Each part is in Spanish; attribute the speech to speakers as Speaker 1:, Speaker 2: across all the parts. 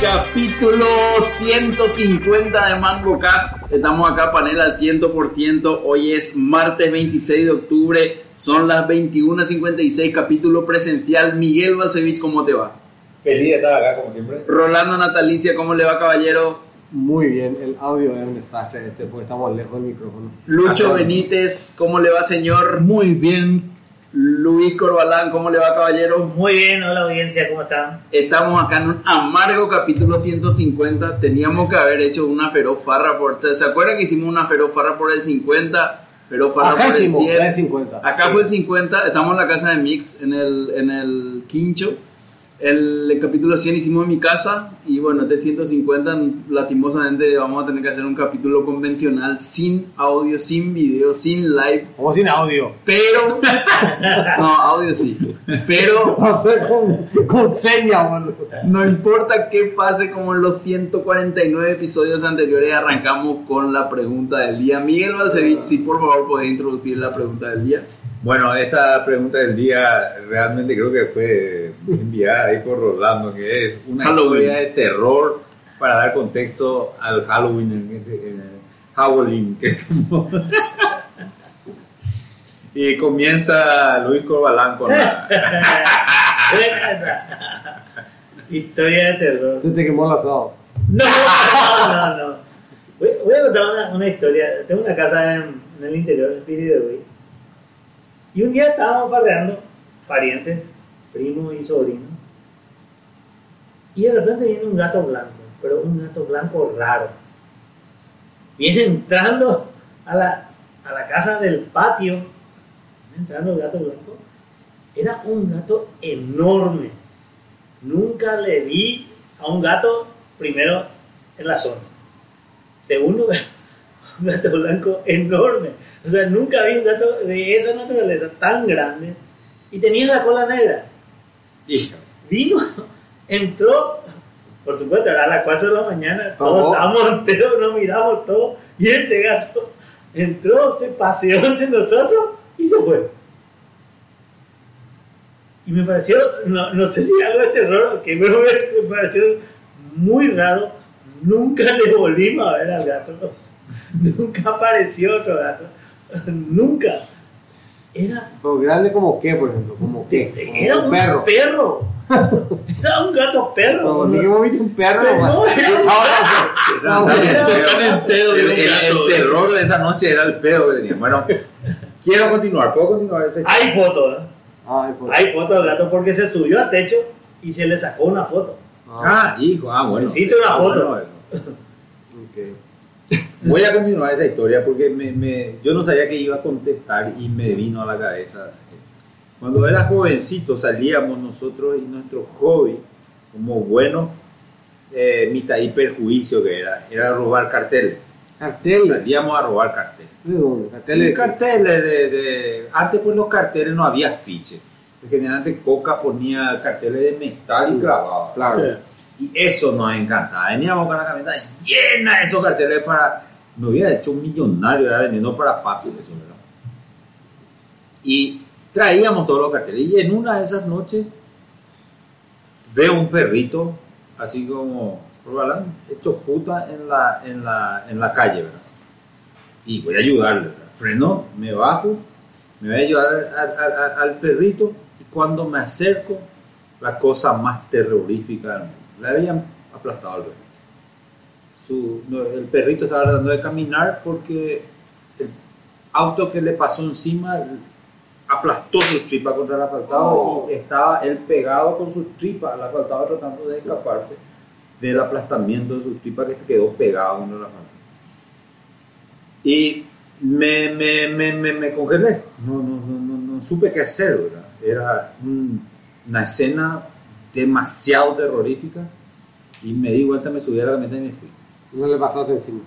Speaker 1: Capítulo 150 de MangoCast. Estamos acá, panel al 100%. Hoy es martes 26 de octubre. Son las 21.56, capítulo presencial. Miguel Balcevich, ¿cómo te va?
Speaker 2: Feliz de estar acá, como siempre.
Speaker 1: Rolando Natalicia, ¿cómo le va, caballero?
Speaker 3: Muy bien, el audio es un desastre este porque estamos lejos del micrófono.
Speaker 1: Lucho Benítez, ¿cómo le va, señor?
Speaker 4: Muy bien.
Speaker 1: Luis Corbalán, ¿cómo le va, caballero?
Speaker 5: Muy bien, hola audiencia, ¿cómo están?
Speaker 1: Estamos acá en un amargo capítulo 150. Teníamos que haber hecho una feroz farra por. ¿Se acuerdan que hicimos una feroz farra por el 50? Feroz farra
Speaker 3: Acá
Speaker 1: por el
Speaker 3: hicimos,
Speaker 1: 100.
Speaker 3: ya es 50.
Speaker 1: Acá
Speaker 3: Sí.
Speaker 1: fue el 50. Estamos en la casa de Mix, en el, en el Quincho. El, el capítulo 100 hicimos en mi casa. Y bueno, este 150, lastimosamente, vamos a tener que hacer un capítulo convencional sin audio, sin video, sin live.
Speaker 3: Como sin audio.
Speaker 1: Pero. no, audio sí. Pero.
Speaker 3: Ser con, con seña, boludo.
Speaker 1: No importa qué pase, como en los 149 episodios anteriores, arrancamos con la pregunta del día. Miguel Balcevich, si por favor podés introducir la pregunta del día.
Speaker 2: Bueno, esta pregunta del día realmente creo que fue enviada ahí por Rolando, que es una
Speaker 1: Halloween.
Speaker 2: historia de terror para dar contexto al Halloween, en, en el Halloween que estamos. y comienza Luis Corbalán con la...
Speaker 5: Historia de terror.
Speaker 3: Se te quemó el asado.
Speaker 5: No, no, no. no. Voy, voy a contar una, una historia. Tengo una casa en, en el interior del Piribebuy. Y un día estábamos farreando, parientes, primos y sobrinos. Y de repente viene un gato blanco, pero un gato blanco raro. Viene entrando a la, a la casa del patio. Viene entrando el gato blanco. Era un gato enorme. Nunca le vi a un gato, primero, en la zona. Segundo, un gato blanco enorme. O sea, nunca vi un gato de esa naturaleza tan grande. Y tenía la cola negra. Vino, entró, por supuesto, era a las 4 de la mañana, todos estábamos en pedo, nos miramos todos, y ese gato entró, se paseó entre nosotros y se fue. Y me pareció, no, no sé si algo de terror, que me pareció muy raro, nunca le volvimos a ver al gato, nunca apareció otro gato, nunca. Era
Speaker 3: Pero grande como qué, por ejemplo, como qué. Como
Speaker 5: era un perro.
Speaker 3: perro.
Speaker 5: Era un gato perro.
Speaker 3: Como ni que hemos visto un perro.
Speaker 5: Pero no, era un-
Speaker 3: No,
Speaker 2: pero
Speaker 4: el
Speaker 2: el, el-
Speaker 4: gato,
Speaker 2: el terror de esa noche era el pedo que tenía. Bueno, quiero continuar, ¿puedo continuar historia?
Speaker 5: Hay fotos, ¿eh?
Speaker 3: Pues.
Speaker 5: Hay fotos del gato porque se subió al techo y se le sacó una foto.
Speaker 2: Ah, hijo, ah, bueno.
Speaker 5: Hiciste una
Speaker 2: Ah,
Speaker 5: foto.
Speaker 2: bueno, eso. Voy a continuar esa historia porque me, me- yo no sabía que iba a contestar y me vino a la cabeza. Cuando era jovencito salíamos nosotros y nuestro hobby, como bueno, eh, mitad y perjuicio que era, era robar carteles.
Speaker 3: Carteles.
Speaker 2: Salíamos a robar carteles.
Speaker 3: ¿De dónde? Carteles. de-
Speaker 2: carteles de, de- Antes pues los carteles no había afiches. Generalmente Coca ponía carteles de metal y grababa.
Speaker 3: Claro.
Speaker 2: Y eso nos encantaba. Veníamos con la camioneta llena de esos carteles para. Me hubiera hecho millonario era vendiendo para Paps eso, ¿verdad? Y traíamos todos los carteles. Y en una de esas noches veo un perrito, así como Robalán, hecho puta en la, en la, en la calle, ¿verdad? Y voy a ayudarle, ¿verdad? Freno, me bajo, me voy a ayudar al, perrito. Y cuando me acerco, la cosa más terrorífica del mundo. Le habían aplastado al perrito. Su- no, el perrito estaba tratando de caminar porque el auto que le pasó encima aplastó su tripa contra el asfaltado y estaba él pegado con su tripa al asfaltado tratando de escaparse del aplastamiento de su tripa que quedó pegado contra el asfaltado. Y me, me, me, me, me congelé, no, no, no, no, no supe qué hacer, ¿verdad? Era un- una escena demasiado terrorífica y me di vuelta, me subí a la camioneta y me fui.
Speaker 3: No le pasaste encima.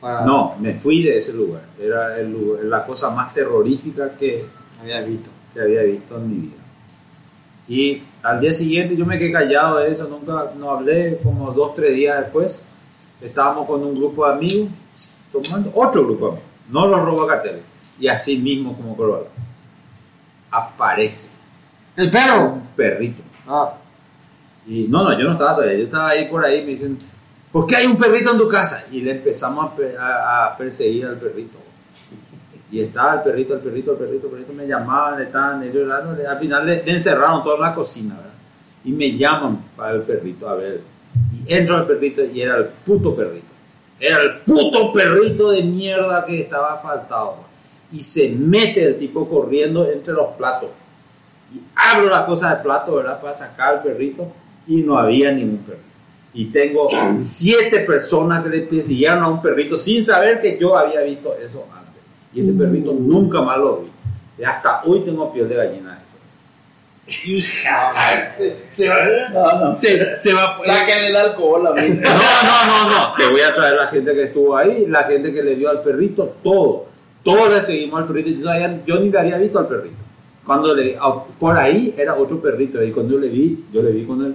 Speaker 3: Para-
Speaker 2: No, me fui de ese lugar. Era el lugar- la cosa más terrorífica que,
Speaker 3: Había visto.
Speaker 2: que había visto en mi vida. Y al día siguiente yo me quedé callado de eso, nunca no hablé, como dos, tres días después, estábamos con un grupo de amigos, tomando otro grupo de amigos, no los robo carteles, y así mismo como Corolla, aparece
Speaker 3: ¡El perro!
Speaker 2: un perrito.
Speaker 3: Ah,
Speaker 2: Y no, no, yo no estaba todavía, yo estaba ahí por ahí, me dicen, ¿por qué hay un perrito en tu casa? Y le empezamos a, pe- a- a perseguir al perrito. Y estaba el perrito, el perrito, el perrito, el perrito, me llamaban, estaban ellos llorando, al final le, encerraron todo en la cocina, ¿verdad? Y me llaman para el perrito, a ver. Y entro al perrito y era el puto perrito. Era el puto perrito de mierda que estaba faltado. Y se mete el tipo corriendo entre los platos. Y abro la cosa del plato, ¿verdad? Para sacar al perrito y no había ningún perrito. Y tengo siete personas que le persiguieron a un perrito sin saber que yo había visto eso antes. Y ese perrito nunca más lo vi. Y hasta hoy tengo piel de gallina de eso.
Speaker 1: Se va,
Speaker 2: No, no.
Speaker 1: se, se va Sáquenle el alcohol a mí.
Speaker 2: No, no, no, no. Te voy a traer la gente que estuvo ahí, la gente que le dio al perrito, todo. Todos le seguimos al perrito. Yo, ni le había visto al perrito. Cuando le, a- por ahí era otro perrito. Y cuando yo le vi, yo le vi con el,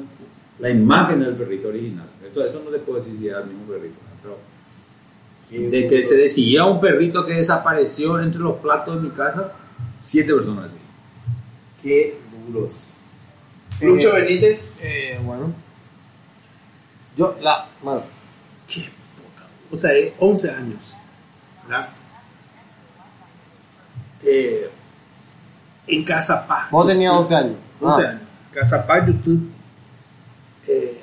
Speaker 2: la imagen del perrito original. Eso, eso no le puedo decir si era el mismo perrito. Pero de que se decidió un perrito que desapareció entre los platos de mi casa, siete personas así.
Speaker 1: Qué duros. Lucho Benítez.
Speaker 3: eh, bueno. Yo, la. Bueno,
Speaker 4: Qué puta. O sea, eh, 11 años. ¿Verdad? Eh, en Casa Paz.
Speaker 3: vos tenías 11 años.
Speaker 4: 11
Speaker 3: Ah,
Speaker 4: años. Casa Paz, YouTube. Eh,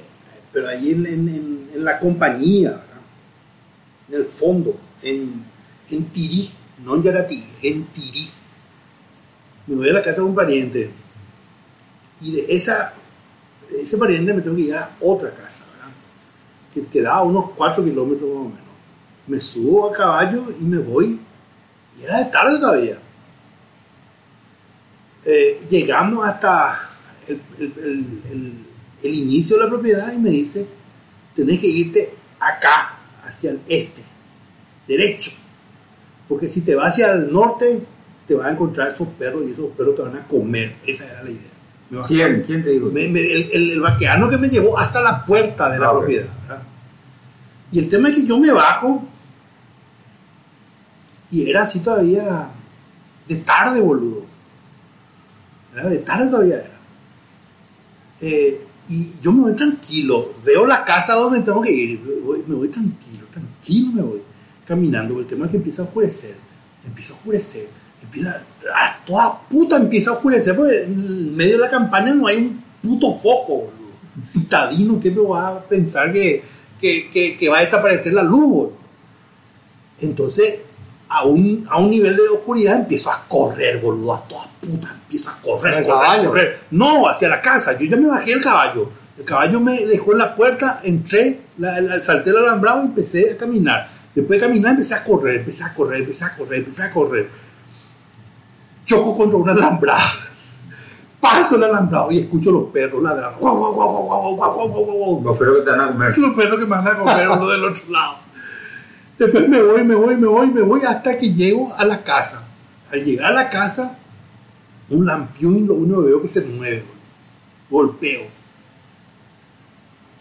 Speaker 4: pero allí en, la compañía, en el fondo, en, en Tirí, no en Yaratí, en Tirí. Me voy a la casa de un pariente y de esa, ese pariente me tengo que ir a otra casa, que quedaba unos 4 kilómetros más o menos. Me subo a caballo y me voy, y era de tarde todavía. Eh, llegamos hasta el- el- inicio de la propiedad y me dice, tenés que irte acá, hacia el este, derecho, porque si te vas hacia el norte, te vas a encontrar esos perros y esos perros te van a comer. Esa era la idea. Me
Speaker 2: ¿Quién? ¿Quién te dijo?
Speaker 4: me- me- el, el, el vaqueano que me llevó hasta la puerta de la
Speaker 2: Ah,
Speaker 4: propiedad. ¿verdad? Y el tema es que yo me bajo y era así todavía de tarde, boludo. Era de tarde todavía era. Eh, y yo me voy tranquilo, veo la casa donde tengo que ir, me voy, me voy tranquilo, tranquilo me voy caminando. El tema es que empieza a oscurecer, empieza a oscurecer, empieza a toda puta empieza a oscurecer, porque en medio de la campaña no hay un puto foco, boludo. Citadino, ¿qué me va a pensar que, que, que, que va a desaparecer la luz, boludo? Entonces, a un, a un nivel de oscuridad, empiezo a correr, boludo, a todas putas, empiezo a correr, correr, correr, No, hacia la casa, yo ya me bajé el caballo. El caballo me dejó en la puerta, entré, la, la, salté el alambrado y empecé a caminar. Después de caminar empecé a correr, empecé a correr, empecé a correr, empecé a correr. Choco contra un alambrado Paso el alambrado y escucho los perros ladrando.
Speaker 2: Los perros que te van a comer.
Speaker 4: Los perros que me van a comer uno del otro lado. Después me voy, me voy, me voy, me voy hasta que llego a la casa. Al llegar a la casa, un lampión, lo único que veo que se mueve. Golpeo.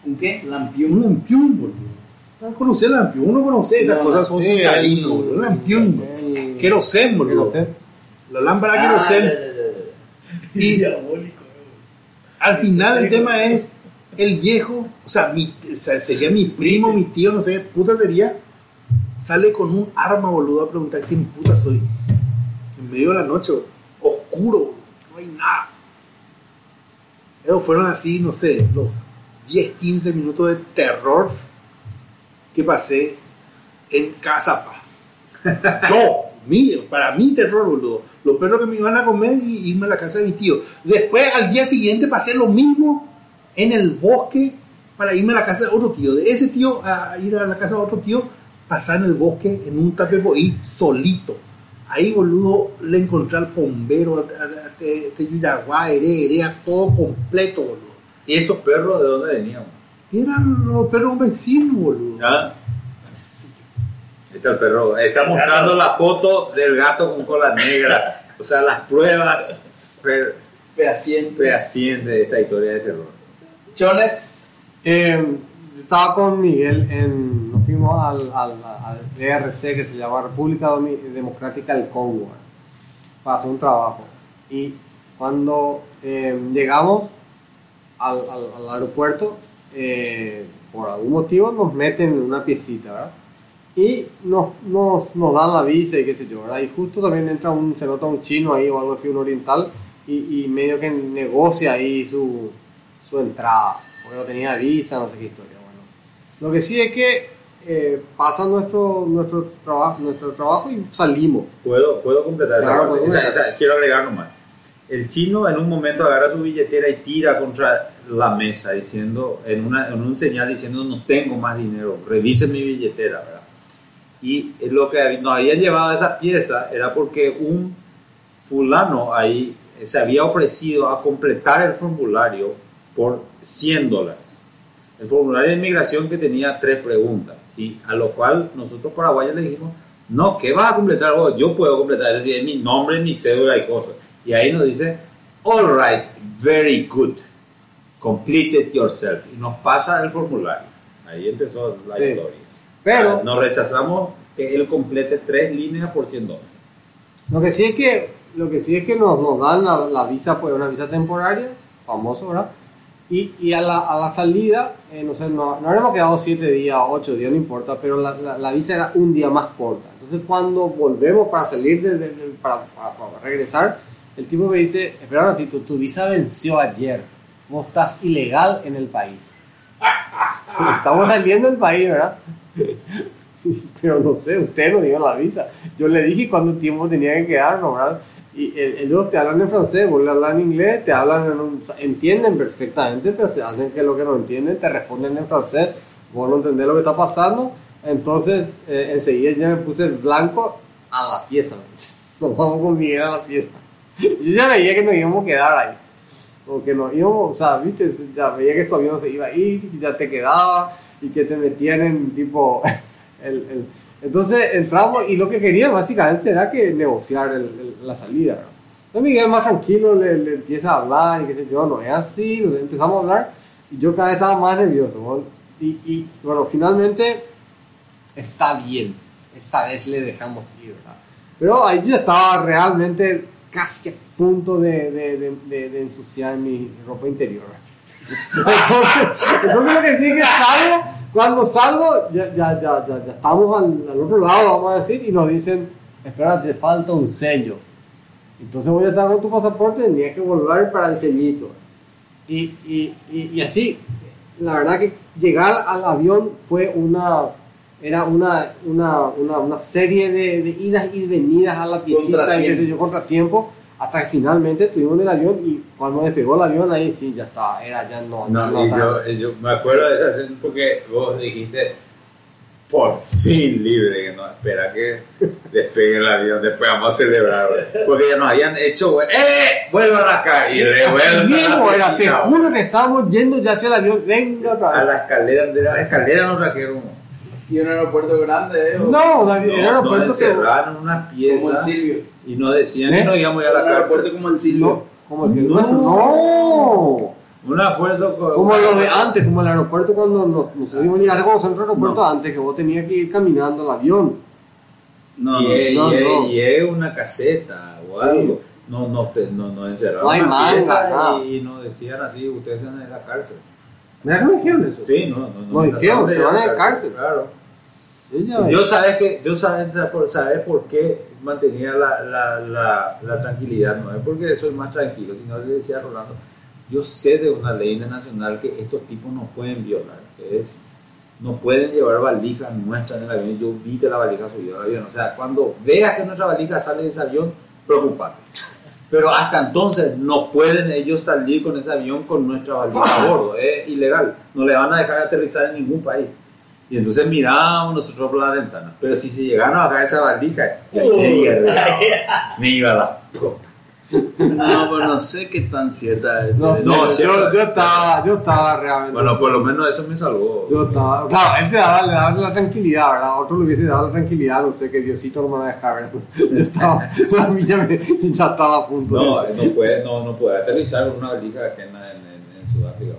Speaker 1: ¿Un qué?
Speaker 4: Un
Speaker 1: Lampión.
Speaker 4: lampión, boludo. No conoce el lampión, uno conoce esas
Speaker 1: No,
Speaker 4: cosas, son citadinos, boludo. Un lampión,
Speaker 3: el-
Speaker 4: querosén, boludo. La lámpara
Speaker 1: Ah,
Speaker 4: querosén. Y
Speaker 5: Diabólico.
Speaker 4: al final el tema es el viejo, o sea, mi- o sea, sería mi primo, mi tío, no sé qué puta sería, sale con un arma, boludo, a preguntar quién puta soy. En medio de la noche, oscuro, no hay nada. Esos fueron así, no sé, los 10, 15 minutos de terror que pasé en Casa Paz. Yo, mío, para mí terror, boludo. Los perros que me iban a comer y irme a la casa de mi tío. Después, al día siguiente, pasé lo mismo en el bosque para irme a la casa de otro tío. De ese tío a ir a la casa de otro tío, pasar en el bosque en un tapepoí solito. Ahí, boludo, le encontré al bombero, a, a, a, te- Teyuyaguá, Ere, Erea, todo completo, boludo.
Speaker 2: ¿Y esos perros de dónde venían?
Speaker 4: Eran los perros vecinos, boludo.
Speaker 2: ¿Ah?
Speaker 4: Sí.
Speaker 2: está el perro. Está mostrando la foto del gato con cola negra. O sea, las pruebas fe-
Speaker 1: Fehaciente.
Speaker 2: fehacientes de esta historia de terror.
Speaker 1: Chonex.
Speaker 3: Eh, yo estaba con Miguel en. Nos fuimos al, al, al DRC que se llama República Democrática del Congo ¿eh? para hacer un trabajo. Y cuando eh, llegamos al, al- al aeropuerto, eh, por algún motivo nos meten en una piecita, ¿verdad? Y nos, nos, nos dan la visa y qué sé yo, ¿verdad? Y justo también entra un, se nota un chino ahí o algo así, un oriental, y, y medio que negocia ahí su, su entrada, porque no tenía visa, no sé qué historia. Lo que sí es que eh, pasa nuestro, nuestro, trabajo, nuestro trabajo y salimos.
Speaker 2: ¿Puedo, puedo completar esa
Speaker 3: Claro,
Speaker 2: parte? Esa-
Speaker 3: completar.
Speaker 2: esa- quiero agregar nomás. El chino en un momento agarra su billetera y tira contra la mesa diciendo, en, una, en un señal diciendo no tengo más dinero, revise mi billetera, ¿verdad? Y lo que nos había llevado a esa pieza era porque un fulano ahí se había ofrecido a completar el formulario por 100 dólares. El formulario de inmigración que tenía tres preguntas y a lo cual nosotros paraguayos le dijimos, no, ¿qué vas a completar vos? Yo puedo completar, es decir, es mi nombre, mi cédula y cosas. Y ahí nos dice, all right, very good, complete it yourself. Y nos pasa el formulario. Ahí empezó la
Speaker 3: Sí.
Speaker 2: historia.
Speaker 3: Pero
Speaker 2: Ah, nos rechazamos que él complete tres líneas por 100 dólares.
Speaker 3: lo que sí es que, lo que, sí es que nos, nos dan la, la visa, pues una visa temporaria, famoso, ¿verdad? Y, y a, la, a la salida, eh, no sé, no, no habríamos quedado siete días, ocho días, no importa, pero la, la, la visa era un día más corta. Entonces cuando volvemos para salir, de, de- de- para, para- para regresar, el tipo me dice, espera un ratito, tu visa venció ayer, vos estás ilegal en el país. Estamos saliendo del país, ¿verdad? Pero no sé, usted no dio la visa. Yo le dije cuánto tiempo tenía que quedarnos, ¿verdad? Y el- ellos te hablan en francés, vos le hablas en inglés, te hablan en un, entienden perfectamente, pero se hacen que lo que no entienden te responden en francés, vos no entendés lo que está pasando. Entonces, eh, enseguida ya me puse el blanco a la pieza. Nos vamos con Miguel a la pieza. Yo ya veía que nos íbamos a quedar ahí. O que nos íbamos, o sea, viste, ya veía que tu avión se iba a ir, y ya te quedaba y que te metían en tipo. El- entonces entramos y lo que quería básicamente era que negociar el- el- la salida. ¿no? Entonces Miguel más tranquilo le, le empieza a hablar y qué sé yo, no es así, nos empezamos a hablar y yo cada vez estaba más nervioso. ¿no? Y, y bueno, finalmente está bien, esta vez le dejamos ir, ¿verdad? Pero ahí yo estaba realmente casi a punto de, de, de, de- ensuciar mi ropa interior. Entonces, entonces lo que sí que salgo, cuando salgo, ya, ya, ya, ya, ya estamos al, al otro lado, vamos a decir, y nos dicen, espera, te falta un sello. Entonces voy a estar con tu pasaporte, tenía que volver para el sellito. Y, y, y, y así, la verdad que llegar al avión fue una, era una, una, una, una serie de, de idas y venidas a la piecita y qué sé yo, contratiempo, hasta que finalmente estuvimos en el avión y cuando despegó el avión ahí sí, ya estaba, era ya no,
Speaker 2: No,
Speaker 3: no
Speaker 2: y yo, yo me acuerdo de esa escena porque vos dijiste, por fin libre, que no espera que despegue el avión, después vamos a celebrar. Porque ya nos habían hecho, ¡eh! Vuelvan acá y revuelvan
Speaker 3: te juro que estábamos yendo ya hacia el avión, venga otra
Speaker 2: A la escalera, de la escalera nos trajeron.
Speaker 1: Y un aeropuerto grande, ¿eh? O-
Speaker 3: No, un avi-
Speaker 2: No,
Speaker 3: el aeropuerto que...
Speaker 2: encerraron en una
Speaker 1: Como
Speaker 2: pieza
Speaker 1: el Silvio.
Speaker 2: y nos decían
Speaker 3: ¿Eh?
Speaker 2: que no íbamos a ir a
Speaker 1: Un
Speaker 2: la
Speaker 1: aeropuerto
Speaker 2: cárcel.
Speaker 1: como el Silvio.
Speaker 3: No, como el que
Speaker 2: No.
Speaker 3: nuestro, no.
Speaker 2: Una fuerza co-
Speaker 3: Como lo de antes, como el aeropuerto cuando nos, nos subimos, llegaste como centro aeropuerto antes, que vos tenías que ir caminando al avión.
Speaker 1: No,
Speaker 2: y,
Speaker 1: no.
Speaker 2: es,
Speaker 3: no,
Speaker 2: y es-
Speaker 3: no.
Speaker 2: y es una caseta o
Speaker 3: Sí.
Speaker 2: algo. No, no, te- no, no encerraron
Speaker 3: No hay
Speaker 2: en una
Speaker 3: manga,
Speaker 2: pieza
Speaker 3: nada.
Speaker 2: y, y nos decían así, ustedes se van a ir a la cárcel.
Speaker 3: Me dijeron eso.
Speaker 2: Sí, no, no,
Speaker 3: No,
Speaker 2: no.
Speaker 3: dijeron,
Speaker 2: no,
Speaker 3: se van a ir a cárcel.
Speaker 2: Claro. Yo sabes que, yo sabes, por, sabes por qué mantenía la, la, la, la tranquilidad, no es porque soy más tranquilo, sino le decía a Rolando, yo sé de una ley internacional que estos tipos no pueden violar, que es, no pueden llevar valijas nuestras en el avión, yo vi que la valija subió al avión, o sea, cuando veas que nuestra valija sale de ese avión, preocupate. Pero hasta entonces no pueden ellos salir con ese avión con nuestra valija a bordo, es ilegal, no le van a dejar aterrizar en ningún país. Y entonces mirábamos nosotros por la ventana. Pero si se llegaron a bajar esa yo ahí me, iba, me iba a la puta.
Speaker 1: No, pero no sé qué tan cierta es.
Speaker 3: No, sé,
Speaker 2: No,
Speaker 3: yo, yo estaba, yo estaba realmente.
Speaker 2: Bueno, por lo menos eso me salvó.
Speaker 3: Yo estaba, claro, él te daba, le daba la tranquilidad, ¿verdad? Otro le hubiese dado la tranquilidad, no sé, que Diosito no me va a dejar, ¿verdad? Yo estaba, yo a mí ya, me- ya estaba a punto.
Speaker 2: No,
Speaker 3: de-
Speaker 2: no puede, no, no puede aterrizar con una valija ajena en, en, en Sudáfrica.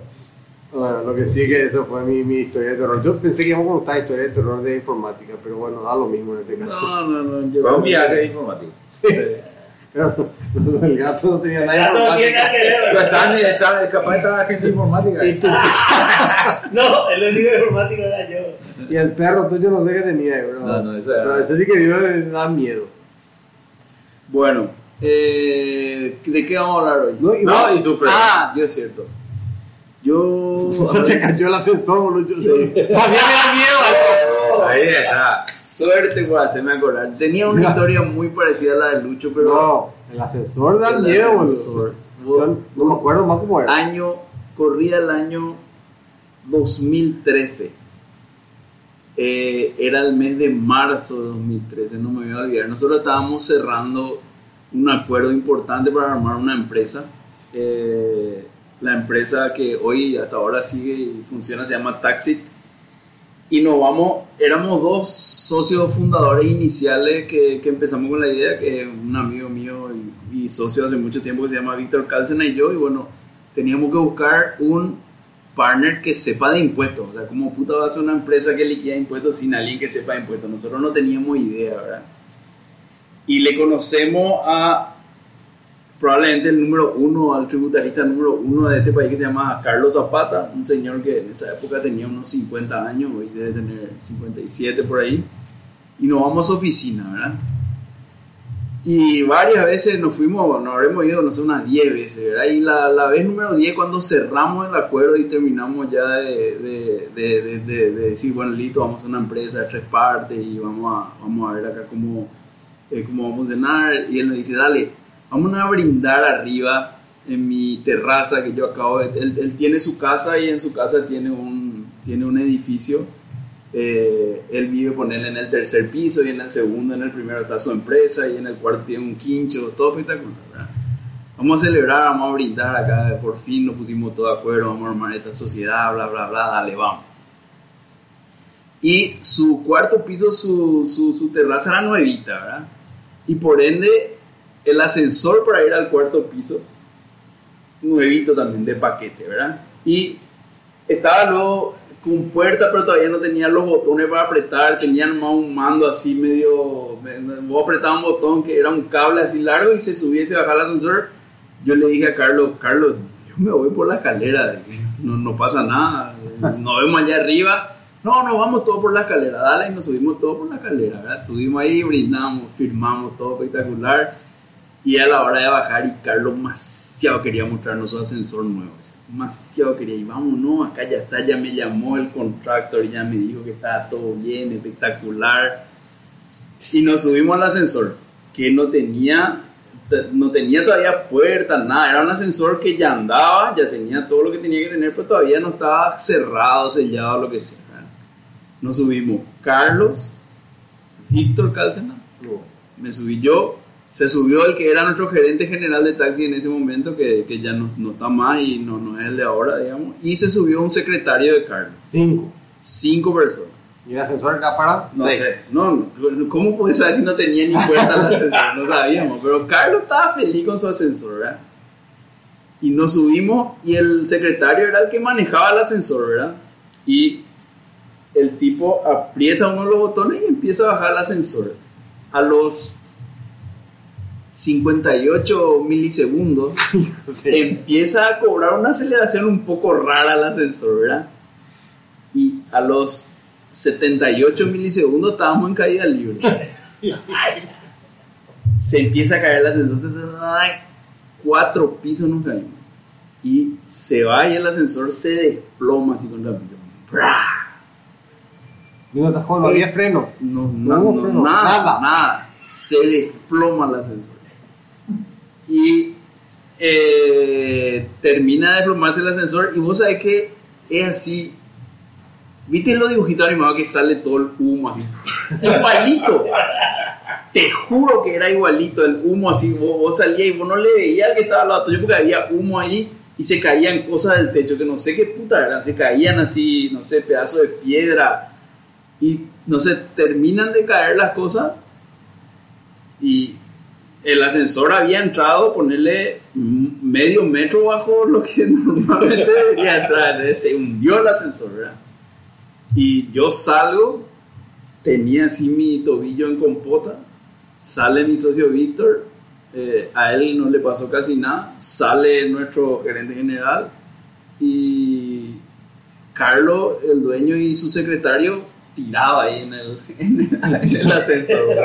Speaker 3: Bueno, lo que sí que eso fue mi, mi historia de terror. Yo pensé que íbamos a contar historia de terror de informática, pero bueno, da lo mismo en este caso.
Speaker 1: No, no, no. Yo
Speaker 2: Fue un viaje informático.
Speaker 3: Pero el gato no tenía nada de
Speaker 5: Ya todo tiene
Speaker 3: informática.
Speaker 5: nada que ver,
Speaker 2: capaz estaba gente informática.
Speaker 3: Y, tu-
Speaker 5: No, el único informático era yo.
Speaker 3: y el perro tuyo no sé qué tenía, ¿verdad?
Speaker 2: No, no, eso era-
Speaker 3: Pero ese sí que dio, da miedo.
Speaker 1: Bueno, eh, ¿de qué vamos a hablar hoy?
Speaker 3: No, y
Speaker 2: No, y tu pregunta.
Speaker 1: Ah, yo es cierto. Yo.
Speaker 3: Se te cayó el ascensor, boludo. Yo sé. Me da miedo.
Speaker 2: Ahí está.
Speaker 1: Suerte por hacerme acordar. Tenía una historia muy parecida a la de Lucho, pero.
Speaker 3: No, el ascensor da
Speaker 1: El
Speaker 3: miedo, boludo. Yo no me acuerdo más cómo era.
Speaker 1: Año. Corría el año 2013. Eh, era el mes de marzo de 2013, no me voy a olvidar. Nosotros estábamos cerrando un acuerdo importante para armar una empresa. Eh, la empresa que hoy hasta ahora sigue y funciona se llama Taxit. Y nos vamos, éramos dos socios fundadores iniciales que, que empezamos con la idea, que un amigo mío y, socio hace mucho tiempo que se llama Víctor Calcena y yo, y bueno, teníamos que buscar un partner que sepa de impuestos, o sea, como puta va a ser una empresa que liquida impuestos sin alguien que sepa de impuestos, nosotros no teníamos idea, ¿verdad? Y le conocemos a probablemente el número uno, al tributarista número uno de este país que se llama Carlos Zapata, un señor que en esa época tenía unos 50 años, hoy debe tener 57 por ahí, y nos vamos a oficina, ¿verdad? Y varias veces nos fuimos, nos habremos ido, no sé, unas 10 veces, ¿verdad? Y la, la vez número 10, cuando cerramos el acuerdo y terminamos ya de, de- de- de decir, bueno, listo, vamos a una empresa de tres partes y vamos a, vamos a ver acá cómo, eh, cómo va a funcionar. Y él nos dice, dale, vamos a brindar arriba en mi terraza que yo acabo de... Él, él tiene su casa y en su casa tiene un, tiene un edificio. Eh, él vive ponerle en el tercer piso y en el segundo, en el primero está su empresa y en el cuarto tiene un quincho, todo espectacular. ¿verdad? Vamos a celebrar, vamos a brindar acá, por fin nos pusimos todos de acuerdo, vamos a armar esta sociedad, bla, bla, bla, dale, vamos. Y su cuarto piso, su, su, su terraza era nuevita, ¿verdad? Y por ende, el ascensor para ir al cuarto piso, nuevito también, de paquete, ¿verdad? Y estaba luego con puerta, pero todavía no tenía los botones para apretar, tenían más un mando así medio, vos apretabas un botón que era un cable así largo y se subía y se bajaba el ascensor. Yo le dije a Carlos, Carlos, yo me voy por la escalera, no, no pasa nada, nos vemos allá arriba. No, no, vamos todos por la escalera, dale, y nos subimos todos por la escalera, ¿verdad? Estuvimos ahí, brindamos, firmamos, todo espectacular. Y a la hora de bajar, y Carlos demasiado quería mostrarnos su ascensor nuevo. demasiado quería, y vámonos, acá ya está, ya me llamó el contractor, ya me dijo que estaba todo bien, espectacular. Y nos subimos al ascensor, que no tenía, te- no tenía todavía puertas, nada, era un ascensor que ya andaba, ya tenía todo lo que tenía que tener, pero todavía no estaba cerrado, sellado, lo que sea. Nos subimos Carlos, Víctor Calcena, me subí yo, se subió el que era nuestro gerente general de taxi en ese momento, que, que ya no, no está más y no, no es el de ahora, digamos, y se subió un secretario de Carlos,
Speaker 3: Cinco.
Speaker 1: cinco personas.
Speaker 3: ¿Y el ascensor era para?
Speaker 1: No sé, no, no, ¿cómo puedes saber si no tenía ni puerta el ascensor? No sabíamos, pero Carlos estaba feliz con su ascensor, ¿verdad? Y nos subimos y el secretario era el que manejaba el ascensor, ¿verdad? Y el tipo aprieta uno de los botones y empieza a bajar el ascensor. A los 58 milisegundos empieza a cobrar una aceleración un poco rara el ascensor, ¿verdad? Y a los 78 milisegundos estábamos en caída libre. Se empieza a caer el ascensor. ¡ay! Cuatro pisos nos caímos. Y se va y el ascensor se desploma así contra el piso.
Speaker 3: No, tajó, no había freno.
Speaker 1: No,
Speaker 3: No
Speaker 1: no,
Speaker 3: hubo
Speaker 1: no,
Speaker 3: freno,
Speaker 1: nada,
Speaker 3: nada.
Speaker 1: nada, Se desploma el ascensor. Y eh, termina de desplomarse el ascensor. Y vos sabés que es así. ¿Viste los dibujitos animados que sale todo el humo así? Igualito. te juro que era igualito el humo así, vos, vos salías y vos no le veías al que estaba al lado tuyo porque había humo ahí y se caían cosas del techo que no sé qué puta eran, se caían así, no sé, pedazos de piedra y no sé, terminan de caer las cosas el ascensor había entrado, ponerle medio metro bajo lo que normalmente debería entrar, entonces se hundió el ascensor, ¿verdad? Y yo salgo, tenía así mi tobillo en compota, sale mi socio Víctor, eh, a él no le pasó casi nada, sale nuestro gerente general y Carlos, el dueño y su secretario, tiraba ahí en el, en el, en el ascensor.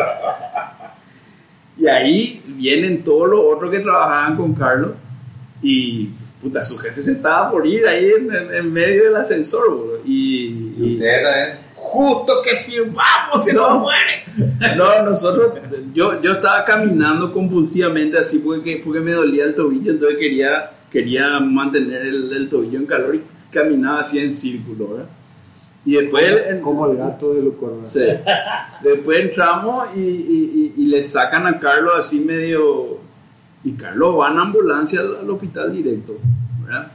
Speaker 1: Y ahí vienen todos los otros que trabajaban con Carlos y puta, su jefe se estaba por ir ahí en, en- en medio del ascensor, boludo. Y,
Speaker 2: Y
Speaker 1: y-
Speaker 2: ustedes también, justo que firmamos, se
Speaker 1: No.
Speaker 2: nos muere.
Speaker 1: no, nosotros, yo, yo estaba caminando compulsivamente así porque, porque me dolía el tobillo, entonces quería, quería mantener el, el tobillo en calor y caminaba así en círculo, ¿verdad? Y después,
Speaker 3: Como el gato de Lucor. ¿verdad?
Speaker 1: sí. después entramos y, y- y- y le sacan a Carlos así medio... Y Carlos va en ambulancia al, al hospital directo, ¿verdad?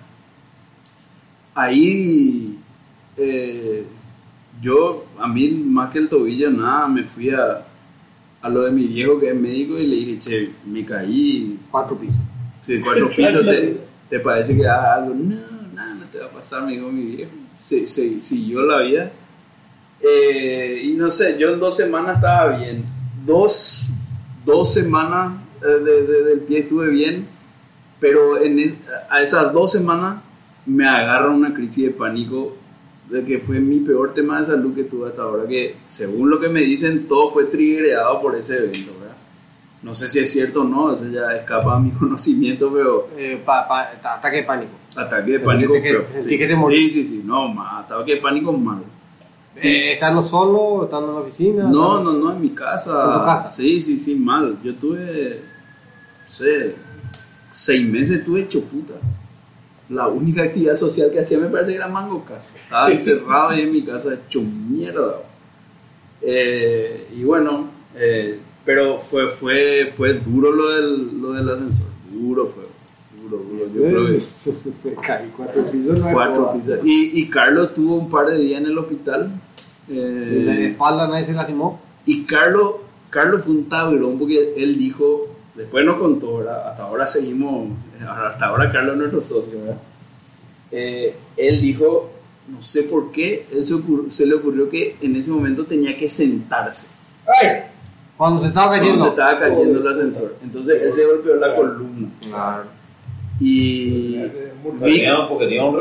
Speaker 1: Ahí eh, yo, a mí más que el tobillo, nada, me fui a, a lo de mi viejo que es médico y le dije, che, me caí,
Speaker 3: Cuatro pisos.
Speaker 1: de cuatro pisos te, te parece que haga algo. No, nada, no te va a pasar, me dijo mi viejo. Se, se- siguió la vida. Eh, y no sé, yo en dos semanas estaba bien. Dos, dos semanas eh, de- de- del pie estuve bien, pero en es- a esas dos semanas me agarra una crisis de pánico de que fue mi peor tema de salud que tuve hasta ahora, que según lo que me dicen, todo fue triggerado por ese evento, ¿verdad? No sé si es cierto o no, eso ya escapa a mi conocimiento, pero
Speaker 3: Eh, ataque de pánico.
Speaker 1: Ataque de pánico.
Speaker 3: te-
Speaker 1: sí,
Speaker 3: que te morís.
Speaker 1: sí, sí, sí, no, ma- ataque de pánico mal.
Speaker 3: Eh, ¿Estando solo? ¿Estando en la oficina?
Speaker 1: No, no, no, en mi casa.
Speaker 3: ¿En tu casa?
Speaker 1: Sí, sí, sí, mal. Yo tuve, no sé, seis meses tuve hecho puta. La única actividad social que hacía me parece que era mango casa. Estaba encerrado ahí en mi casa hecho mierda. Eh, y bueno, eh, pero fue, fue, fue duro lo del, lo del ascensor. Duro fue. Yo
Speaker 3: Me caí cuatro pisos. no
Speaker 1: cuatro pizzas. Y, y Carlos tuvo un par de días en el hospital.
Speaker 3: En la
Speaker 1: Eh,
Speaker 3: espalda nadie se lastimó.
Speaker 1: y Carlos, Carlos fue un tablón porque él dijo, después nos contó, ¿verdad? hasta ahora seguimos, hasta ahora Carlos es nuestro socio, ¿verdad? Eh, él dijo, no sé por qué, él se, ocurrió- se le ocurrió que en ese momento tenía que sentarse
Speaker 2: ¡Ay!
Speaker 3: Cuando se estaba
Speaker 1: cuando
Speaker 3: cayendo.
Speaker 1: se estaba cayendo el ascensor. Entonces él se golpeó la columna.
Speaker 3: Claro.
Speaker 1: Y
Speaker 2: tiene, porque tiene un,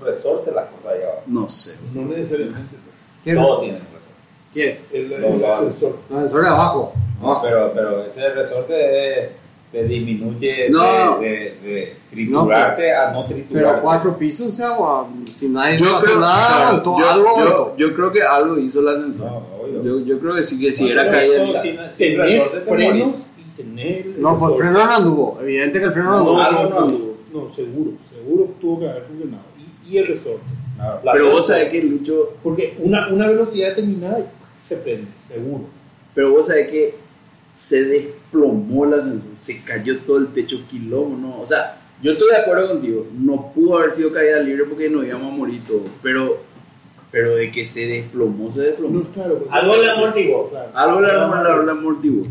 Speaker 2: resorte las cosas allá abajo.
Speaker 1: no sé.
Speaker 4: No necesariamente, pues.
Speaker 2: Todos tienen resorte.
Speaker 3: ¿Quién?
Speaker 4: El,
Speaker 2: No,
Speaker 4: el
Speaker 2: va.
Speaker 4: ascensor.
Speaker 3: No, el sobre de abajo.
Speaker 2: No, pero, pero ese resorte te disminuye
Speaker 1: No.
Speaker 2: de, de- de triturarte a no triturarte.
Speaker 3: Pero cuatro pisos, o sea, si nadie
Speaker 1: Yo creo,
Speaker 3: nada, aguantó,
Speaker 1: yo,
Speaker 3: algo
Speaker 1: yo- yo creo que algo hizo el ascensor.
Speaker 2: No.
Speaker 1: Yo, yo creo que sí, que si
Speaker 2: No,
Speaker 1: era
Speaker 2: pero
Speaker 1: caída.
Speaker 2: sí. sin- sin te
Speaker 4: frenos el
Speaker 3: No, por
Speaker 4: resorte.
Speaker 3: freno no anduvo. Evidente que el freno no anduvo.
Speaker 4: No,
Speaker 1: algo
Speaker 4: no,
Speaker 1: anduvo.
Speaker 4: no, seguro, seguro tuvo que haber funcionado. Y, y el resorte.
Speaker 2: Claro.
Speaker 4: La
Speaker 1: Pero vos sabés que Lucho,
Speaker 4: Porque una, una velocidad determinada se prende, seguro.
Speaker 1: pero vos sabés que se desplomó el ascensor, se cayó todo el techo quilombo, ¿no? O sea, yo estoy de acuerdo contigo, no pudo haber sido caída libre porque nos íbamos a morir todos, pero, pero de que se desplomó, se desplomó.
Speaker 4: No, claro, pues,
Speaker 5: Algo le amortiguó.
Speaker 4: Claro.
Speaker 1: Algo le la, la, la amortiguó.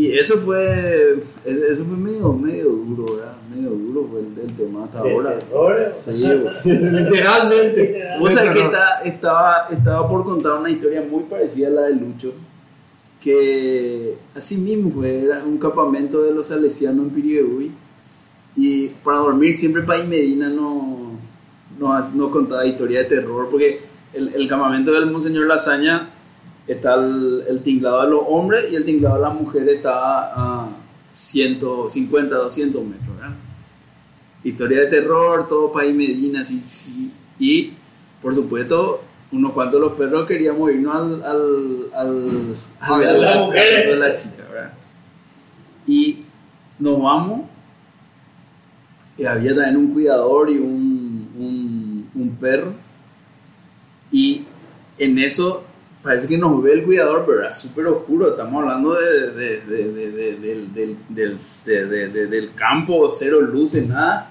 Speaker 1: Y eso fue, eso fue medio, medio duro, ¿verdad? Medio duro fue el, el tema hasta ahora. Sí,
Speaker 3: Literalmente.
Speaker 1: Vos sabés que está- estaba, estaba por contar una historia muy parecida a la de Lucho, que así mismo fue, era un campamento de los salesianos en Piribebuy, y para dormir siempre País Medina no, no, no contaba historia de terror, porque el, el campamento del Monseñor Lasaña está el, el tinglado de los hombres y el tinglado de las mujeres está a 150, 200 metros, ¿verdad? Historia de terror, todo país Medina, sí, sí. Y, por supuesto, unos cuantos de los perros queríamos irnos al, al, al,
Speaker 5: A las
Speaker 1: al
Speaker 5: mujeres.
Speaker 1: caso de la chica, ¿verdad? Y nos vamos, y había también un cuidador y un, un, un perro, y en eso parece que nos ve el cuidador, pero era súper oscuro. Estamos hablando de, de- de- de- de- del, del, del, de- de- de- del campo, cero luces, nada.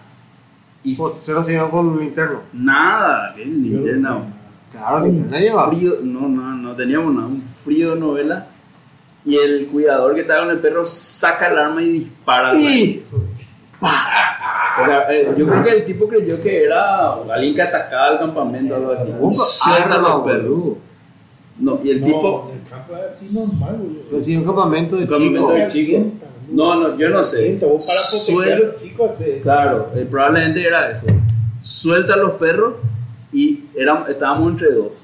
Speaker 1: Y
Speaker 3: Pues, Pero se lleva con linterno.
Speaker 1: Nada, que linterna.
Speaker 3: Claro, linterna lleva.
Speaker 1: frío, no, no, no teníamos nada, un frío de novela. Y el cuidador que estaba con el perro saca el arma y dispara. O sea, eh, yo creo que el tipo creyó que era alguien que atacaba el campamento o algo así.
Speaker 3: Arma,
Speaker 1: los perros.
Speaker 3: boludo.
Speaker 1: No, y el
Speaker 4: No,
Speaker 1: tipo.
Speaker 4: en el campo es así normal, boludo.
Speaker 3: Pero si es un campamento de chicos.
Speaker 1: de chico. No, no, yo no sé.
Speaker 4: Vos para proteger
Speaker 1: Suel-
Speaker 4: a los chicos
Speaker 1: Claro, eh, probablemente era eso. Suelta a los perros y era, estábamos entre dos.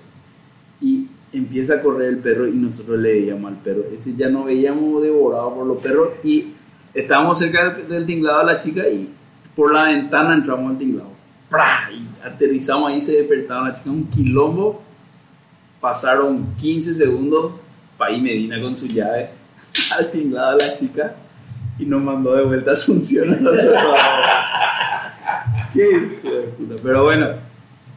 Speaker 1: Y empieza a correr el perro y nosotros le veíamos al perro. Ese ya no veíamos devorado por los perros y estábamos cerca del, del tinglado de la chica y por la ventana entramos al tinglado. ¡Pra! Y aterrizamos ahí, se despertaron la chica, un quilombo. Pasaron 15 segundos, Paí Medina con su llave al tinglado de la chica y nos mandó de vuelta a Asunción a nosotros. Qué hijo de puta. Pero bueno,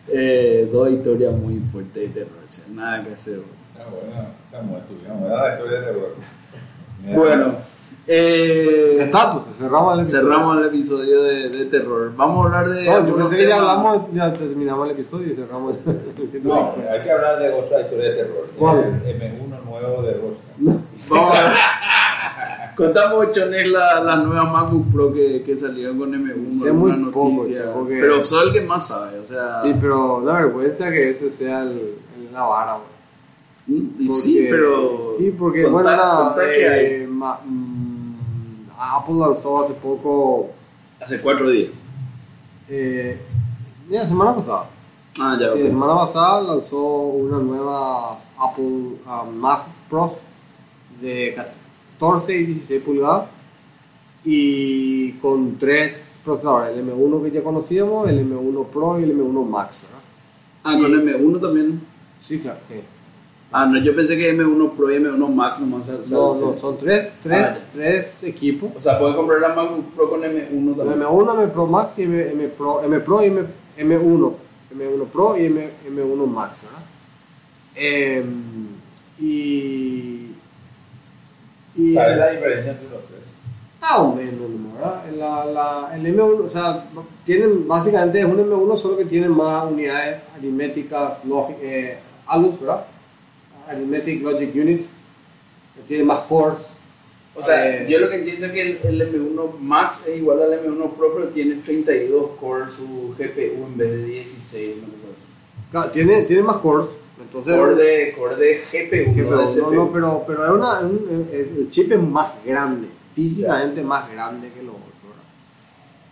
Speaker 1: eh, dos historias muy fuertes de terror. o sea, nada que hacer.
Speaker 2: Está buena, está muerto, digamos. Era la historia de terror. Mira.
Speaker 1: Bueno, eh,
Speaker 3: Estatus, cerramos el episodio.
Speaker 1: cerramos el episodio de, de terror. Vamos a hablar de.
Speaker 3: No, yo pensé que ya hablamos, ya terminamos el episodio y cerramos el
Speaker 2: No, hay que hablar de otra historia de terror.
Speaker 3: ¿Cuál?
Speaker 2: El M1 nuevo de Rosca.
Speaker 1: Vamos a ver. Contamos, Chones, la- las nuevas MacBook Pro que, que salieron con M1.
Speaker 3: Sé
Speaker 1: alguna
Speaker 3: muy poco,
Speaker 1: noticia.
Speaker 3: porque-
Speaker 1: Pero soy el que más sabe. O sea,
Speaker 3: Sí, pero la vergüenza que ese sea el, el- la vara, güey.
Speaker 1: mm, y
Speaker 3: Porque-
Speaker 1: sí, pero.
Speaker 3: Sí, porque,
Speaker 1: contá-
Speaker 3: bueno,
Speaker 1: hay.
Speaker 3: ma- mm, Apple lanzó hace poco,
Speaker 1: Hace cuatro días.
Speaker 3: eh, la semana pasada.
Speaker 1: Ah, ya,
Speaker 3: Sí,
Speaker 1: ok.
Speaker 3: la semana pasada lanzó una nueva Apple ah, Mac Pro de 14 y 16 pulgadas y con tres procesadores, el M1 que ya conocíamos, el M1 Pro y el M1 Max. ¿verdad?
Speaker 1: Ah, con M1 también.
Speaker 3: Sí, claro. que-
Speaker 1: Ah, no, yo pensé que M1 Pro y M1 Max nomás. sal- sal-
Speaker 3: No, no, son tres, tres,
Speaker 1: Ah,
Speaker 3: tres equipos.
Speaker 1: O sea, pueden comprar la MacBook Pro con M1
Speaker 3: El
Speaker 1: también.
Speaker 3: M1, M Pro Max y M, M Pro, M Pro y M, M1. M1 Pro y M, M1 Max, ¿verdad? Em, y, y
Speaker 2: ¿Sabes la diferencia entre los tres?
Speaker 3: Más o menos, ¿no? ¿verdad? La, la, el M1, o sea, tienen, básicamente es un M1 solo que tiene más unidades aritméticas, logi- eh, ALUs, ¿verdad? Arithmetic Logic Units, tiene más cores.
Speaker 1: O sea,
Speaker 3: Eh,
Speaker 1: yo lo que entiendo es que el, el M1 Max es igual al M1 Pro, pero tiene 32 cores su GPU en vez de 16, una cosa así.
Speaker 3: claro, tiene, tiene más cores, entonces...
Speaker 1: Core de, core de GPU,
Speaker 3: que-
Speaker 1: no de
Speaker 3: no, no, pero, pero es una, un- el chip es más grande, físicamente más grande que los otros.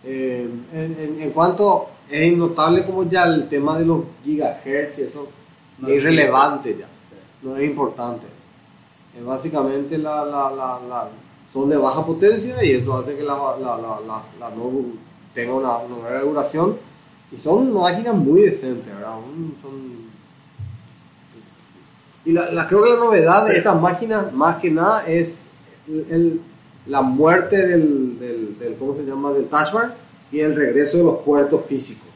Speaker 3: Eh, en, en- en cuanto es notable como ya el tema de los gigahertz y eso
Speaker 1: No
Speaker 3: es irrelevante ya, no es importante. Es básicamente la, la, la, son de baja potencia y eso hace que la, notebook tenga una, una larga duración y son máquinas muy decentes, ¿verdad? Son y la- creo que la novedad de estas máquinas, más que nada, es el- el- la muerte del, del, del- ¿cómo se llama? Del touch bar y el regreso de los puertos físicos.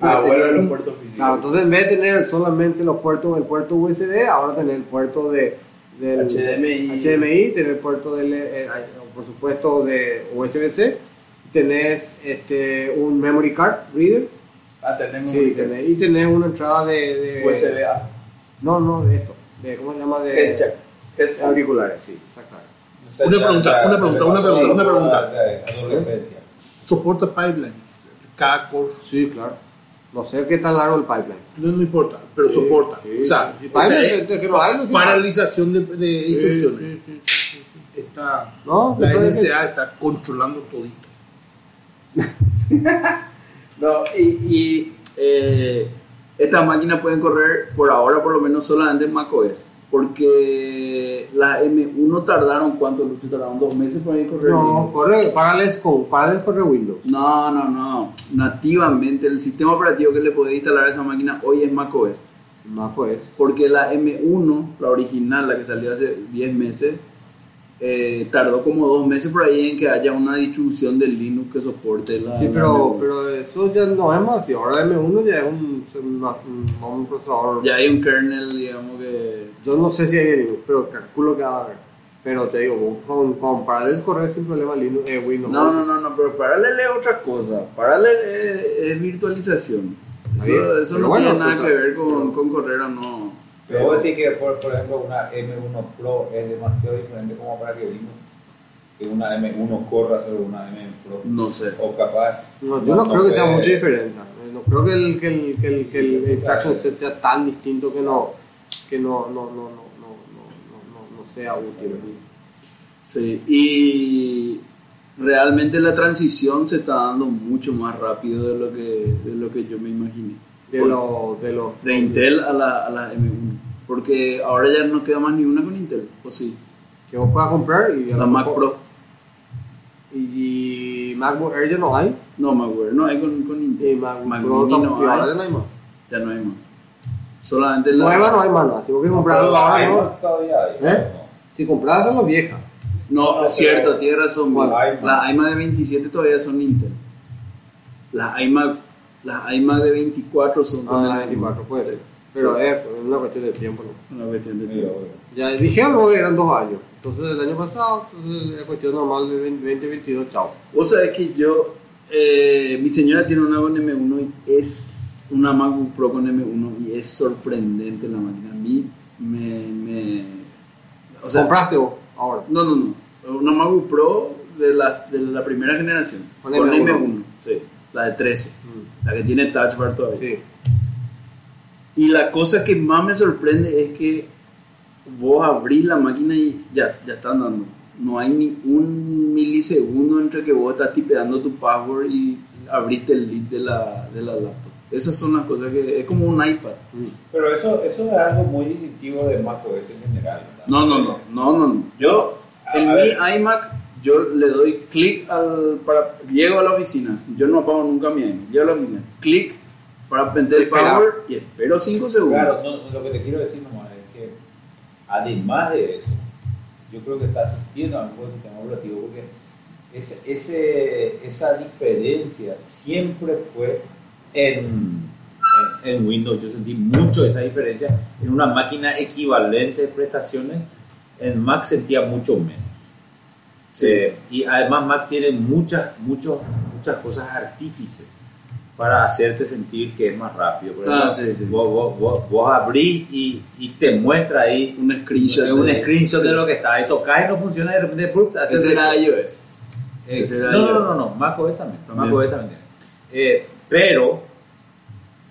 Speaker 1: Ah, bueno,
Speaker 3: tenían-
Speaker 1: los puertos físicos.
Speaker 3: Claro, entonces en vez de tener solamente los puertos del puerto USB, ahora tener el puerto de, del
Speaker 1: HDMI.
Speaker 3: HDMI, tener el puerto del, eh, eh, por supuesto, de USB-C, tenés este, un memory card reader,
Speaker 1: Ah, tenemos
Speaker 3: sí, tenés- y tenés una entrada de, de
Speaker 1: USB A.
Speaker 3: no, no, de esto. De, ¿Cómo se llama? De,
Speaker 1: Head jack.
Speaker 3: de
Speaker 1: Headphone.
Speaker 3: auriculares, sí, exactamente.
Speaker 4: Una pregunta, una pregunta, una pregunta, una pregunta. Soporta pipelines. Cada core.
Speaker 3: Sí, claro. No sé qué tan largo el pipeline.
Speaker 4: No, no importa, pero
Speaker 3: Sí,
Speaker 4: soporta.
Speaker 3: sí,
Speaker 4: o sea,
Speaker 3: sí, Pipeline, de- de no hay, no se
Speaker 4: paralización de, de
Speaker 3: Sí,
Speaker 4: instrucciones.
Speaker 3: sí, sí, sí, sí.
Speaker 4: Está,
Speaker 3: No,
Speaker 4: la
Speaker 3: pero es que-
Speaker 4: NSA está controlando todito.
Speaker 1: No, y, y eh, estas máquinas pueden correr por ahora, por lo menos, solamente en macOS. Porque las M1 tardaron, ¿cuánto? Lucho? Tardaron dos meses para ir a correr.
Speaker 3: No, corre, Parallels con Parallels corre Windows.
Speaker 1: No, no, no. Nativamente, el sistema operativo que le podés instalar a esa máquina hoy es macOS.
Speaker 3: Pues.
Speaker 1: Porque la M1, la original, la que salió hace 10 meses, eh, tardó como dos meses por ahí en que haya una distribución del Linux que soporte la.
Speaker 3: Sí,
Speaker 1: la
Speaker 3: pero,
Speaker 1: M1.
Speaker 3: pero eso ya no es más así. Ahora M1 ya es un, un, un procesador.
Speaker 1: Ya hay un kernel, digamos que.
Speaker 3: Yo no sé si hay Linux, pero calculo que va a haber. Pero te digo, con, con Parallel correr sin problema Linux, eh, Windows.
Speaker 1: No, no, no, no, pero Parallel es otra cosa. Parallel es, es virtualización. Eso, eso no
Speaker 3: bueno,
Speaker 1: tiene nada que ver con, con correr o no.
Speaker 2: Pero vos decís que, por, por ejemplo, una M1 Pro es demasiado diferente como para que vimos que una M1 corra sobre una M Pro.
Speaker 1: No sé.
Speaker 2: O capaz.
Speaker 3: No, yo no, creo que sea mucho diferente. No creo que el, que el, que el, que el instruction set sea tan distinto que no, que no, no, no, no, no, no, no, no sea útil.
Speaker 1: Sí, y realmente la transición se está dando mucho más rápido de lo que, de lo que yo me imaginé.
Speaker 3: De los de
Speaker 1: Intel a la, a la M1. Porque ahora ya no queda más ni una con Intel, ¿o sí?
Speaker 3: que vos puedas comprar y
Speaker 1: La
Speaker 3: lo
Speaker 1: Mac Pro.
Speaker 3: y, y MacBook Air ya no hay
Speaker 1: No, MacBook, no hay con, con
Speaker 3: y
Speaker 1: Intel.
Speaker 3: MacBook
Speaker 1: Mac
Speaker 3: Pro
Speaker 1: Mini
Speaker 3: y
Speaker 1: no
Speaker 3: ahora ya
Speaker 1: hay,
Speaker 3: no hay más.
Speaker 1: ya no hay más. Solamente la...
Speaker 3: Nueva no hay más, nada. si vos querés comprar algo ahora no.
Speaker 2: todavía hay.
Speaker 3: ¿Eh? Si compras de las viejas.
Speaker 1: No, es cierto, tienes razón. Las iMac de 27 todavía son Intel. Las iMac, las iMac de 24 son
Speaker 3: Ah, la
Speaker 1: el-
Speaker 3: 24 puede ser. Pero es una cuestión de tiempo, ¿no?
Speaker 1: Una cuestión de tiempo.
Speaker 3: Ya dijeron que eran dos años. Entonces el año pasado, entonces es cuestión normal de 2022, chao.
Speaker 1: Vos sabés que yo, eh, mi señora tiene una con M1 y es una MacBook Pro con M1 y es sorprendente la máquina. A mí me... me o sea,
Speaker 3: ¿Compraste vos ahora?
Speaker 1: No, no, no. Una MacBook Pro de la, de la primera generación.
Speaker 3: Con
Speaker 1: Con,
Speaker 3: M1.
Speaker 1: M1. sí. La de 13. La que tiene Touch Bar todavía.
Speaker 3: Sí.
Speaker 1: Y la cosa que más me sorprende es que vos abrís la máquina y ya, ya está andando. No hay ni un milisegundo entre que vos estás tipeando tu password y abriste el lead de la, de la laptop. Esas son las cosas que... Es como un iPad.
Speaker 2: Pero eso, eso es algo muy distintivo de macOS en general. ¿verdad?
Speaker 1: No, no, no. No, no, no. Yo,
Speaker 2: A
Speaker 1: en
Speaker 2: ver.
Speaker 1: mi iMac, yo le doy clic al... Para, llego a la oficina. Yo no apago nunca mi iMac. Llego a la oficina. Clic para prender el power y espero 5 segundos.
Speaker 2: Claro, no, lo que te quiero decir nomás es que, además de eso, yo creo que está asistiendo a un sistema operativo porque ese, ese, esa diferencia siempre fue en, en, Windows. Yo sentí mucho esa diferencia. En una máquina equivalente de prestaciones, en Mac sentía mucho menos. Eh, y además Mac tiene muchas, muchos, muchas cosas artífices para hacerte sentir que es más rápido. Por
Speaker 1: Ah,
Speaker 2: ejemplo,
Speaker 1: sí, sí.
Speaker 2: Vos, vos, vos, vos abrís y, y te muestra ahí
Speaker 1: Un screenshot.
Speaker 2: un
Speaker 1: de-
Speaker 2: screenshot
Speaker 1: sí.
Speaker 2: de lo que está. Y tocás y no funciona y de repente hace
Speaker 1: Ese era iOS.
Speaker 2: Eh, no, no, no, no, macOS también.
Speaker 1: También.
Speaker 2: macOS también tiene. Eh, pero,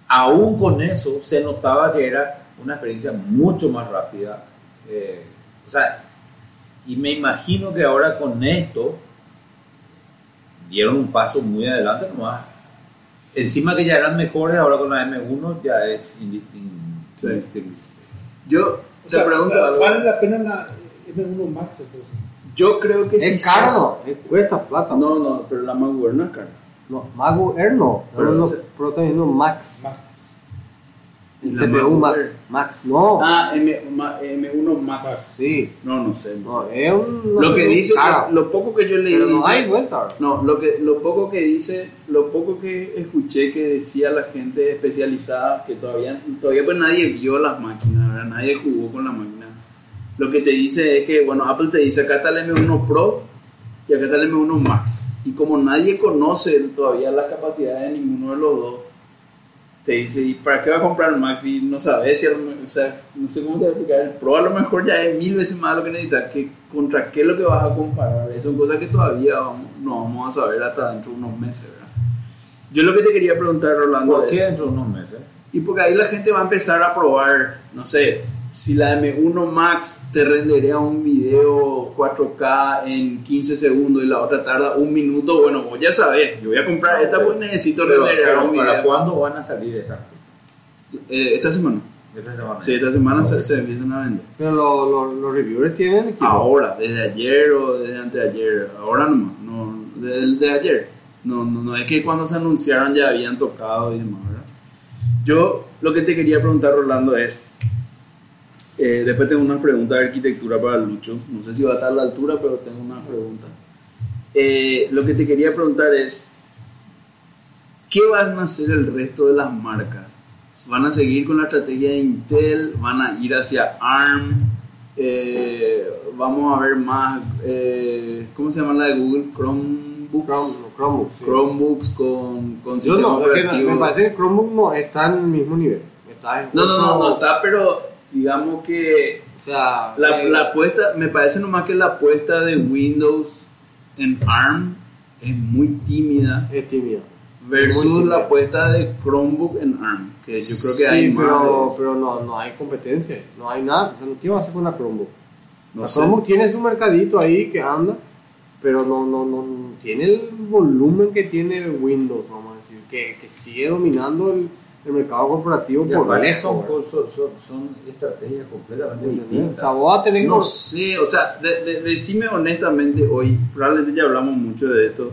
Speaker 2: aún con eso, se notaba que era una experiencia mucho más rápida. Eh, o sea, y me imagino que ahora con esto dieron un paso muy adelante nomás. Encima que ya eran mejores, ahora con la M1 ya es indistin-
Speaker 1: Sí.
Speaker 2: indistinguible.
Speaker 1: Yo
Speaker 4: O
Speaker 1: te
Speaker 4: sea,
Speaker 1: pregunto algo.
Speaker 4: ¿vale la pena la M1 Max entonces?
Speaker 1: Yo creo que
Speaker 3: Es
Speaker 1: si
Speaker 3: caro,
Speaker 1: sos-
Speaker 3: no, es cuesta plata.
Speaker 1: No, no, pero la MacBook no es cara.
Speaker 3: No, MacBook Air no.
Speaker 1: Pero
Speaker 3: no, diciendo Max.
Speaker 4: Max.
Speaker 3: El
Speaker 1: La
Speaker 3: CPU Max.
Speaker 1: Air.
Speaker 3: Max, no.
Speaker 1: Ah, M, Ma- M1 Max.
Speaker 3: Sí.
Speaker 1: No, no sé.
Speaker 3: No, es un.
Speaker 1: Lo que dice,
Speaker 3: Cara.
Speaker 1: lo poco que yo leí
Speaker 3: Pero no
Speaker 1: dice-
Speaker 3: hay vuelta.
Speaker 1: No, lo que lo poco que dice, lo poco que escuché que decía la gente especializada que todavía todavía pues nadie vio las máquinas, ¿verdad? nadie jugó con la máquina. Lo que te dice es que bueno, Apple te dice acá está el M1 Pro y acá está el M1 Max y como nadie conoce todavía las capacidades de ninguno de los dos, te dice, ¿y para qué va a comprar el Max? Y no sabes si, a lo me- o sea, no sé cómo te voy a explicar, el Pro a lo mejor ya es mil veces más lo que necesitas, que contra qué es lo que vas a comparar, son cosas que todavía vamos- no vamos a saber hasta dentro de unos meses, ¿verdad? Yo lo que te quería preguntar, Rolando,
Speaker 2: ¿Por
Speaker 1: es-
Speaker 2: qué dentro de unos meses?
Speaker 1: y porque ahí la gente va a empezar a probar, no sé, si la M1 Max te rendería un video 4K en 15 segundos y la otra tarda un minuto, bueno, vos ya sabes, yo voy a comprar esta porque necesito
Speaker 2: Pero,
Speaker 1: renderear
Speaker 2: pero
Speaker 1: un
Speaker 2: ¿Para
Speaker 1: video.
Speaker 2: cuándo van a salir estas cosas?
Speaker 1: Eh, esta semana.
Speaker 2: Esta semana.
Speaker 1: Sí, esta semana se, se empiezan a vender.
Speaker 3: Pero lo- lo- los reviewers tienen equipo.
Speaker 1: Ahora, desde ayer o desde antes de ayer, ahora nomás, no, desde el de ayer. No, no, no es que cuando se anunciaron ya habían tocado y demás, ¿verdad? Yo lo que te quería preguntar, Rolando, es, Eh, después tengo unas preguntas de arquitectura para Lucho. No sé si va a estar a la altura, pero tengo unas preguntas. Eh, lo que te quería preguntar es, ¿qué van a hacer el resto de las marcas? ¿Van a seguir con la estrategia de Intel? ¿Van a ir hacia ARM? Eh, vamos a ver más, eh, ¿cómo se llama la de Google? Chromebooks.
Speaker 3: Chrome- Chromebook, sí.
Speaker 1: Chromebooks con, con
Speaker 3: Yo no, no, me parece que Chromebook no está en el mismo nivel. Está en
Speaker 1: No, no, no, no está, pero digamos que
Speaker 3: O sea,
Speaker 1: la,
Speaker 3: eh,
Speaker 1: la apuesta, me parece nomás que la apuesta de Windows en ARM es muy tímida
Speaker 3: es tímido.
Speaker 1: versus
Speaker 3: tímida.
Speaker 1: la apuesta de Chromebook en ARM, que yo creo que
Speaker 3: sí,
Speaker 1: hay más.
Speaker 3: pero,
Speaker 1: eso.
Speaker 3: pero no, no hay competencia, no hay nada. ¿Qué va a hacer con la Chromebook?
Speaker 1: No
Speaker 3: la
Speaker 1: sé.
Speaker 3: Chromebook tiene su mercadito ahí que anda, pero no, no, no, no tiene el volumen que tiene Windows, vamos a decir, que, que sigue dominando el, el mercado corporativo por lejos.
Speaker 2: son, estrategias completamente
Speaker 3: ¿Entendés? O
Speaker 2: distintas.
Speaker 3: sea, vos que...
Speaker 1: No sé, o sea, de- de- decime honestamente hoy, probablemente ya hablamos mucho de esto,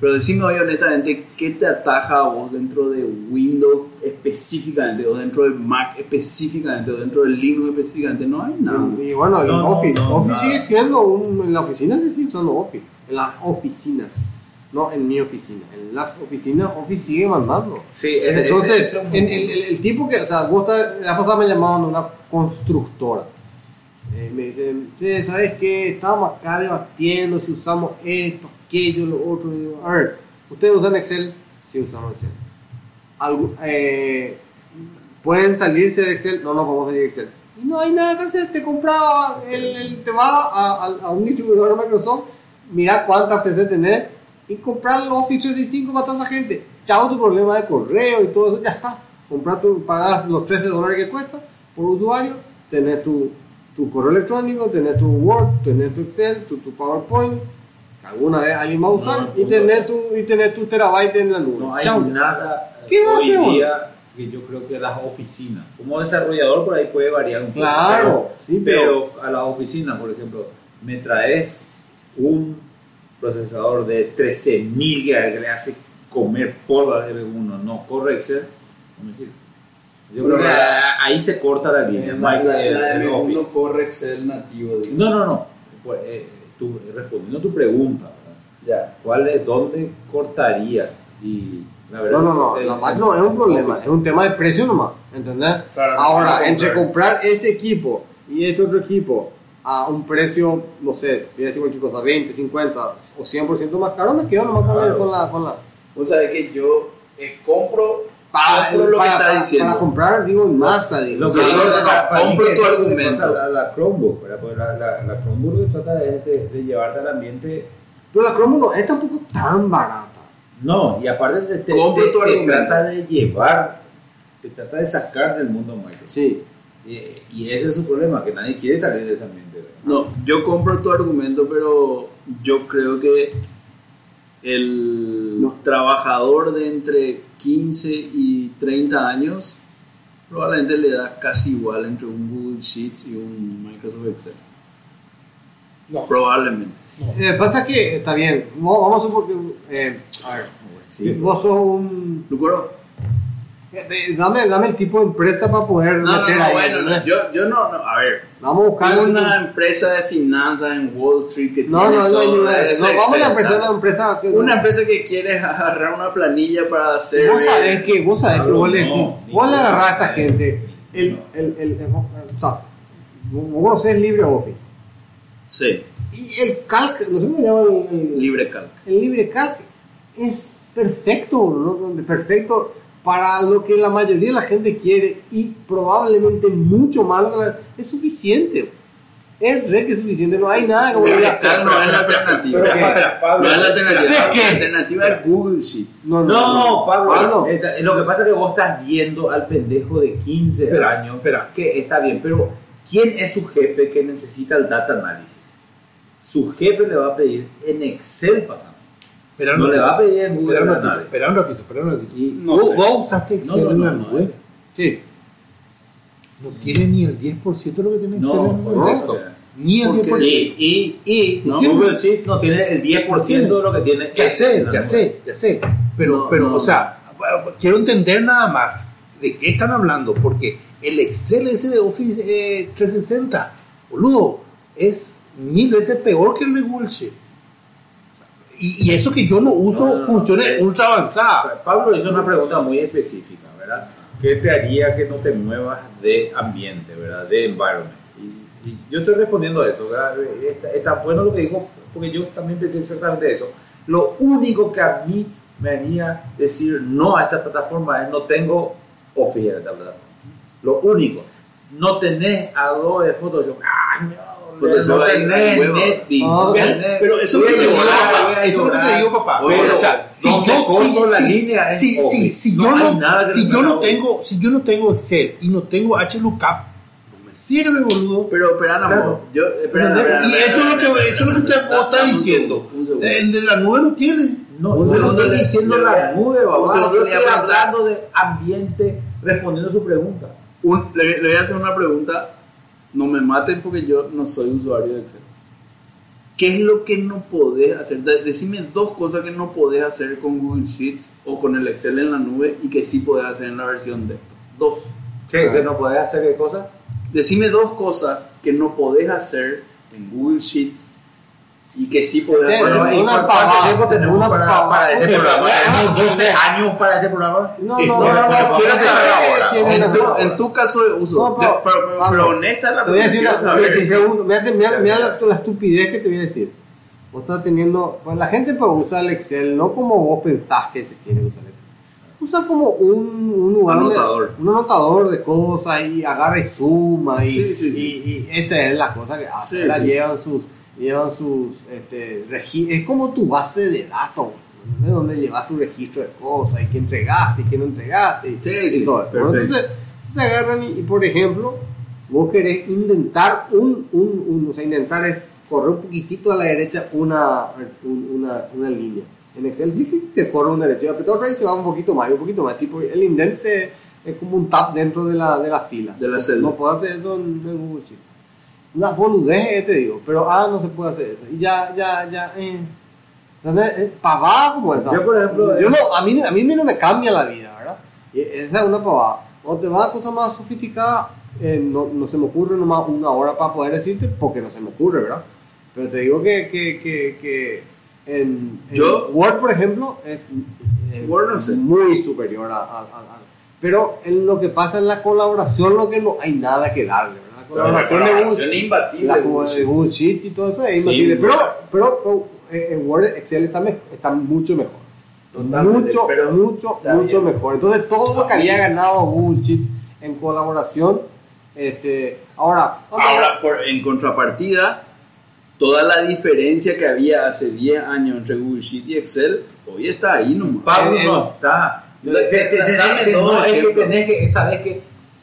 Speaker 1: pero decime hoy honestamente, ¿qué te ataja a vos dentro de Windows específicamente, o dentro del Mac específicamente, o dentro del Linux específicamente? No hay nada.
Speaker 3: Y bueno, el
Speaker 2: No,
Speaker 3: Office.
Speaker 2: no,
Speaker 3: Office
Speaker 2: nada.
Speaker 3: sigue siendo un. En la oficina sigue usando Office. En las oficinas. No en mi oficina. En las oficinas, Office sigue mandando.
Speaker 2: Sí, ese-
Speaker 3: Entonces,
Speaker 2: ese- es un-
Speaker 3: en- el, el- el tipo que. O sea, vos estás- la pasada me llamaban una constructora. Eh, me dicen, "Che, ¿sabes qué? Estábamos acá debatiendo si usamos esto, aquello, lo otro. Digo, a ver, ¿ustedes usan Excel? Sí, usamos Excel. Algu- eh, ¿Pueden salirse de Excel? No, no podemos salir de Excel. Y no hay nada que hacer. Te compraba, el, el- te va a, a- a un distribuidor de Microsoft, mira cuántas PC tenés y comprar los Office 365 para toda esa gente. Chao tu problema de correo y todo eso, ya está. Comprar tu, pagas los 13 dólares que cuesta por usuario, tenés tu, tu correo electrónico, tenés tu Word, tenés tu Excel, tu, tu PowerPoint, que alguna vez alguien va a usar,
Speaker 2: No,
Speaker 3: y, tenés tu, y tenés tu terabyte en la nube.
Speaker 2: No hay
Speaker 3: Chao.
Speaker 2: nada
Speaker 3: ¿Qué
Speaker 2: hoy
Speaker 3: hacer,
Speaker 2: día que yo creo que las oficinas. Como desarrollador por ahí puede variar un poco.
Speaker 3: Claro,
Speaker 2: pero,
Speaker 3: sí, pero-
Speaker 2: pero a las oficinas, por ejemplo, me traes un procesador de 13.000 GHz que le hace comer polvo al R1, no corre Excel, no me sirve. Yo creo que
Speaker 1: la-
Speaker 2: ahí se corta la línea. Micro- el- el Office.
Speaker 1: corre Excel nativo. digo.
Speaker 2: No, no, no. Pues, eh, tú, respondiendo a tu pregunta.
Speaker 1: Ya.
Speaker 2: ¿Cuál es, ¿dónde cortarías? Y la verdad,
Speaker 3: No, no, no,
Speaker 2: el-
Speaker 3: la Mac no es un problema,
Speaker 2: Office.
Speaker 3: es un tema de precio nomás, ¿entendés?
Speaker 1: Claro,
Speaker 3: Ahora, entre
Speaker 1: comprar
Speaker 3: este equipo y este otro equipo a un precio, no sé, voy a decir cualquier cosa, 20, 50 o 100% más caro, me quedo nomás con la-
Speaker 2: Claro.
Speaker 3: con la... Con la
Speaker 1: Vos sabés que yo eh, compro,
Speaker 3: para,
Speaker 1: compro lo
Speaker 3: para-
Speaker 1: que está
Speaker 3: para-
Speaker 1: diciendo.
Speaker 3: para comprar, digo, en masa, digo.
Speaker 2: Lo que digo es para- para
Speaker 1: compro tu argumento.
Speaker 2: la, la Chromebook, ¿verdad? Porque la, la, la Chromebook lo que trata es de, de llevarte al ambiente.
Speaker 3: Pero la Chromebook no es tampoco tan barata.
Speaker 2: No, y aparte te, te,
Speaker 1: Compro
Speaker 2: te- te trata de llevar, te trata de sacar del mundo Microsoft.
Speaker 3: Sí.
Speaker 2: Y, y ese es su problema, que nadie quiere salir de ese ambiente. ¿verdad?
Speaker 1: No, yo compro tu argumento, pero yo creo que el
Speaker 3: No.
Speaker 1: trabajador de entre 15 y 30 años probablemente le da casi igual entre un Google Sheets y un Microsoft Excel.
Speaker 4: No.
Speaker 1: Probablemente.
Speaker 3: Eh, pasa que, está bien, vamos a suponer eh, a ver,
Speaker 2: Sí.
Speaker 3: vos sos un... Dame, dame el tipo de empresa para poder
Speaker 1: No, no,
Speaker 3: meter
Speaker 1: no,
Speaker 3: ahí.
Speaker 1: bueno, no, yo, yo no, no, a ver.
Speaker 3: Vamos a buscar un-
Speaker 1: una empresa de finanzas en Wall Street que
Speaker 3: No,
Speaker 1: tiene
Speaker 3: no, no,
Speaker 1: todo
Speaker 3: ninguna.
Speaker 1: ese
Speaker 3: No, vamos a empezar
Speaker 1: ¿no?
Speaker 3: una empresa que.
Speaker 1: Una empresa que quiere agarrar una planilla para hacer.
Speaker 3: Vos sabés que, vos sabés que vos le
Speaker 2: no,
Speaker 3: decís, vos le agarrás a esta gente, el, el, el, el- o sea, vos vos conocés LibreOffice.
Speaker 1: Sí,
Speaker 3: Y el calc, no sé cómo se llama el, el,
Speaker 1: LibreCalc.
Speaker 3: el LibreCalc, es perfecto, ¿no? perfecto para lo que la mayoría de la gente quiere y probablemente mucho más, es suficiente. Es re que es suficiente, no hay nada como
Speaker 1: LibreCalc no es la alternativa. No es la alternativa. La alternativa es Google Sheets.
Speaker 3: No,
Speaker 2: No, Pablo,
Speaker 3: Pablo.
Speaker 2: esta- lo que pasa es que vos estás viendo al pendejo de 15
Speaker 4: Espera,
Speaker 2: años, que está bien, pero ¿quién es su jefe que necesita el data analysis? Su jefe le va a pedir en Excel, pasando.
Speaker 4: Espera un
Speaker 2: No le va a pedir en Google
Speaker 4: Espera un ratito, espera un ratito, espera un ratito.
Speaker 2: Y-
Speaker 1: No
Speaker 4: ¿Vos,
Speaker 1: sé.
Speaker 4: vos usaste Excel
Speaker 2: No, no,
Speaker 4: en la
Speaker 2: no, no,
Speaker 4: nube?
Speaker 3: Sí.
Speaker 4: No tiene ni el 10% de lo que tiene Excel
Speaker 2: No,
Speaker 4: en el
Speaker 2: sea,
Speaker 4: Ni el
Speaker 1: ¿por qué?
Speaker 4: 10%.
Speaker 2: Y, y, y
Speaker 1: No.
Speaker 2: Google Sheets no tiene el 10% de lo que tiene
Speaker 4: Ya
Speaker 2: Excel
Speaker 4: sé, ya
Speaker 2: nube.
Speaker 4: sé, ya sé. Pero,
Speaker 1: No,
Speaker 4: pero
Speaker 1: no.
Speaker 4: o sea, bueno, quiero entender nada más de qué están hablando, porque el Excel ese de Office eh, 360, boludo, es mil veces peor que el de Google Sheet. Y, y eso que yo no uso
Speaker 2: No, no, no,
Speaker 4: funciones
Speaker 2: eh,
Speaker 4: ultra avanzadas.
Speaker 2: Pablo hizo una pregunta muy específica, ¿verdad? ¿Qué te haría que no te muevas de ambiente, ¿verdad? De environment. Y, y yo estoy respondiendo a eso, ¿verdad? Está, está bueno lo que dijo, porque yo también pensé exactamente eso. Lo único que a mí me haría decir no a esta plataforma es no tengo Office en esta plataforma. Lo único. No tenés Adobe Photoshop. ¡Ay, no!
Speaker 1: Photoshop
Speaker 2: no
Speaker 1: ahí,
Speaker 2: tenés. Netflix. Tenés-
Speaker 4: pero eso es lo que te digo, papá. Eso es lo que te digo, papá. O sea, si yo,
Speaker 2: corto
Speaker 4: si,
Speaker 2: la
Speaker 4: si-
Speaker 2: línea es
Speaker 4: si, si, si
Speaker 2: No
Speaker 4: yo no, si yo no tengo, si yo no tengo Excel y no tengo HLOOKUP, no me sirve, boludo.
Speaker 1: Pero, espera, no,
Speaker 2: Claro.
Speaker 1: yo, espera, espera,
Speaker 4: y
Speaker 1: espera,
Speaker 4: eso es lo que, eso es lo que usted está diciendo. El de la nube no tiene.
Speaker 2: No,
Speaker 1: Un
Speaker 2: yo no
Speaker 1: segundo
Speaker 2: estoy diciendo
Speaker 1: le
Speaker 2: la nube,
Speaker 1: segundo
Speaker 2: Yo estoy hablando de ambiente respondiendo a su pregunta.
Speaker 1: Un- le, le voy a hacer una pregunta. No me maten porque yo no soy usuario de Excel. ¿Qué es lo que no podés hacer? De- decime dos cosas que no podés hacer con Google Sheets o con el Excel en la nube y que sí podés hacer en la versión de esto. Dos.
Speaker 2: ¿Qué? ¿Que no podés hacer qué cosa?
Speaker 1: Decime dos cosas que no podés hacer en Google Sheets y que sí hacer.
Speaker 3: bueno,
Speaker 1: en
Speaker 2: ¿y
Speaker 3: una
Speaker 2: cuánto
Speaker 3: pavada,
Speaker 2: tiempo tenemos
Speaker 3: una
Speaker 2: para,
Speaker 3: pavada.
Speaker 2: para este programa?
Speaker 3: bueno,
Speaker 2: Tenemos
Speaker 3: bueno,
Speaker 2: 12 años para este programa.
Speaker 3: No, no,
Speaker 2: bueno,
Speaker 3: no,
Speaker 2: bueno,
Speaker 3: no,
Speaker 2: quiero saber ahora.
Speaker 1: en,
Speaker 3: razón.
Speaker 1: tu, en tu caso de uso.
Speaker 3: No, pero-
Speaker 1: De- pero, pero- pero honesta la
Speaker 3: Te voy a decir mira, mira- mira la, estupidez que te voy a decir. Vos estás teniendo, pues la gente pues, usa el Excel no como vos pensás que se tiene que usar el Excel. Usa como un, un lugar
Speaker 1: Anotador.
Speaker 3: un anotador de cosas y agarra y suma y,
Speaker 1: Sí, sí, sí.
Speaker 3: y, y esa es la cosa que hace.
Speaker 1: Sí,
Speaker 3: ¿verdad?
Speaker 1: sí.
Speaker 3: Llevan sus, llevan sus, este, es como tu base de datos. ¿no? Donde llevas tu registro de cosas y qué entregaste y qué no entregaste y,
Speaker 1: Sí,
Speaker 3: y
Speaker 1: sí,
Speaker 3: todo. Bueno, entonces, entonces agarran y, y, por ejemplo, vos querés intentar un, un, un- o sea, intentar es correr un poquitito a la derecha una, un- una, una línea. En Excel que te corre una derecha, pero otra vez se va un poquito más, y un poquito más. Tipo, el indente es como un tab dentro de la, de la fila.
Speaker 1: De la
Speaker 3: no,
Speaker 1: celda.
Speaker 3: no puedo hacer eso en Google Sheets. Una boludez, eh, te digo, pero ah, no se puede hacer eso. Y ya, ya, ya, eh. ¿Entendés? Eh, pavada como esa.
Speaker 2: Yo, por ejemplo,
Speaker 3: Yo
Speaker 2: eh,
Speaker 3: no, a, mí, a mí no me cambia la vida, ¿verdad? Y esa es una pavada. Cuando te vas a cosas más sofisticadas, eh, no, no se me ocurre nomás una hora para poder decirte, porque no se me ocurre, ¿verdad? Pero te digo que, que, que, que en, en
Speaker 1: Yo-
Speaker 3: Word, por ejemplo, es, es
Speaker 1: Word no sé.
Speaker 3: muy superior a, a- a- a- Pero en lo que pasa en la colaboración, lo que no hay nada que darle, ¿verdad? La colaboración de Google,
Speaker 1: imbatible.
Speaker 3: la como de Google Sheets y todo eso es imbatible. Pero, pero, pero, eh, en Word, Excel está, me- está mucho mejor.
Speaker 1: Totalmente,
Speaker 3: mucho,
Speaker 1: pero
Speaker 3: mucho, mucho
Speaker 1: bien.
Speaker 3: mejor. Entonces, todo lo que había ganado Google Sheets en colaboración, este, ahora,
Speaker 1: Ahora, por, en contrapartida, toda la diferencia que había hace 10 años entre Google Sheet y Excel, hoy está ahí nomás.
Speaker 2: Pablo
Speaker 3: Eh,
Speaker 2: no está. Te- te- te- no, es que tenés que, sabes que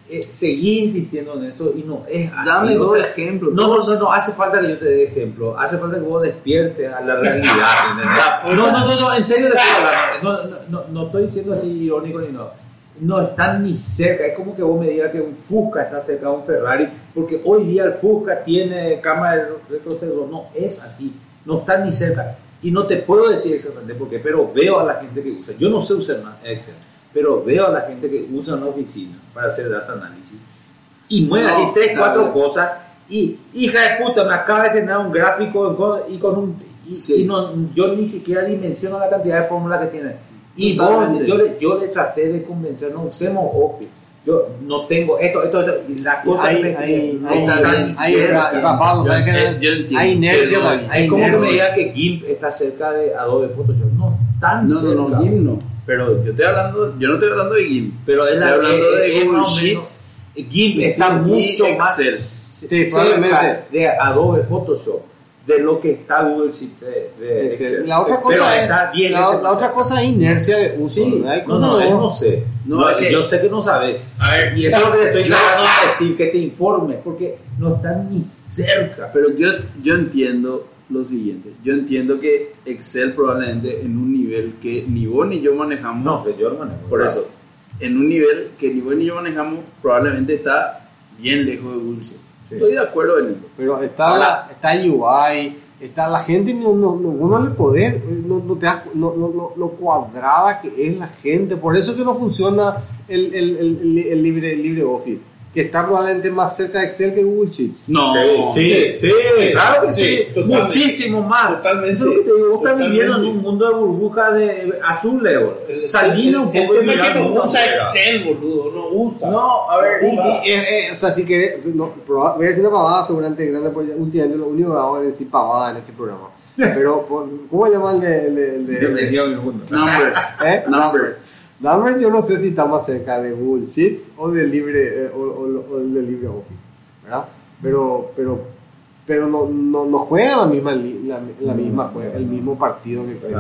Speaker 2: eh, seguir insistiendo en eso y no es así.
Speaker 1: Dame dos
Speaker 2: sea,
Speaker 1: ejemplos.
Speaker 2: No, no, no, no, hace falta que yo te dé ejemplo. Hace falta que vos despiertes a la realidad. ¿entendés? no, no, no, no, en serio estoy hablando. No, no, no, no estoy siendo así irónico ni no. No están ni cerca. Es como que vos me digas que un Fusca está cerca de un Ferrari, porque hoy día el Fusca tiene cámara de retroceso. No es así. No están ni cerca. Y no te puedo decir exactamente por qué, pero veo a la gente que usa. Yo no sé usar más Excel, pero veo a la gente que usa una oficina para hacer data análisis y mueve
Speaker 1: No,
Speaker 2: así tres, cuatro cosas y hija de puta me acaba de generar un gráfico y con un y,
Speaker 1: Sí.
Speaker 2: y no, yo ni siquiera dimensiono la cantidad de fórmulas que tiene. Y vos, yo, le, yo le traté de convencer no usemos Office. Yo no tengo esto esto, esto y la cosa
Speaker 3: hay,
Speaker 2: es que
Speaker 3: hay,
Speaker 2: no.
Speaker 3: hay, hay, inercia hay
Speaker 2: es como que me diga que GIMP está cerca de Adobe Photoshop. No tan
Speaker 1: No, no,
Speaker 2: cerca.
Speaker 1: No, GIMP no. Pero yo estoy hablando, yo no estoy hablando de GIMP.
Speaker 2: pero es la
Speaker 1: Estoy hablando de Google Sheets.
Speaker 2: GIMP está
Speaker 1: sí,
Speaker 2: mucho más cerca de Adobe Photoshop de lo que está Google Sheet de, de
Speaker 3: Excel. La otra
Speaker 2: Pero
Speaker 3: cosa es,
Speaker 2: está bien
Speaker 3: la, otra cosa es inercia de uso.
Speaker 2: Sí,
Speaker 3: ¿no?
Speaker 2: No, no, sé.
Speaker 1: No,
Speaker 2: No,
Speaker 1: es que-
Speaker 2: yo sé que no sabes.
Speaker 1: A ver,
Speaker 2: Y eso es lo que te estoy tratando de decir, que te informes, porque no están ni cerca.
Speaker 1: Pero yo, yo entiendo lo siguiente. Yo entiendo que Excel probablemente en un nivel que ni vos ni yo manejamos.
Speaker 2: No, que yo lo manejo.
Speaker 1: Por eso, en un nivel que ni vos ni yo manejamos, probablemente está bien lejos de.
Speaker 2: Sí.
Speaker 1: Estoy de acuerdo en eso.
Speaker 3: Pero está,
Speaker 1: Ahora-
Speaker 3: está el UI, está la gente, no, no, no, vos no le podés, no, no te das, no, no, no- lo cuadrada que es la gente. Por eso que no funciona el, el, el, el- el libre, el libre Office. Que está probablemente más cerca de Excel que Google Sheets.
Speaker 1: No,
Speaker 2: Sí, sí,
Speaker 4: sí, sí,
Speaker 2: claro que sí, muchísimo más.
Speaker 4: Totalmente,
Speaker 2: Eso es lo que te digo, vos estás viviendo en un mundo de burbuja de azul, Leo. Salina un poco
Speaker 4: El tema es que no usa. Excel, boludo. No usa.
Speaker 1: No, a ver,
Speaker 3: Y, y, eh, eh, o sea, si querés, no, proba- voy a decir una pavada seguramente grande, porque últimamente lo único que hago es decir pavada en este programa. Pero, por- ¿cómo se llama el de...?
Speaker 1: numbers.
Speaker 3: ¿Eh?
Speaker 1: Numbers.
Speaker 3: Numbers yo no sé si está más cerca de Google Sheets o de Libre, eh, o, o- o de LibreOffice, ¿verdad? Pero, pero, pero no, no, no juega la misma, la, la misma juega, el mismo partido que Excel.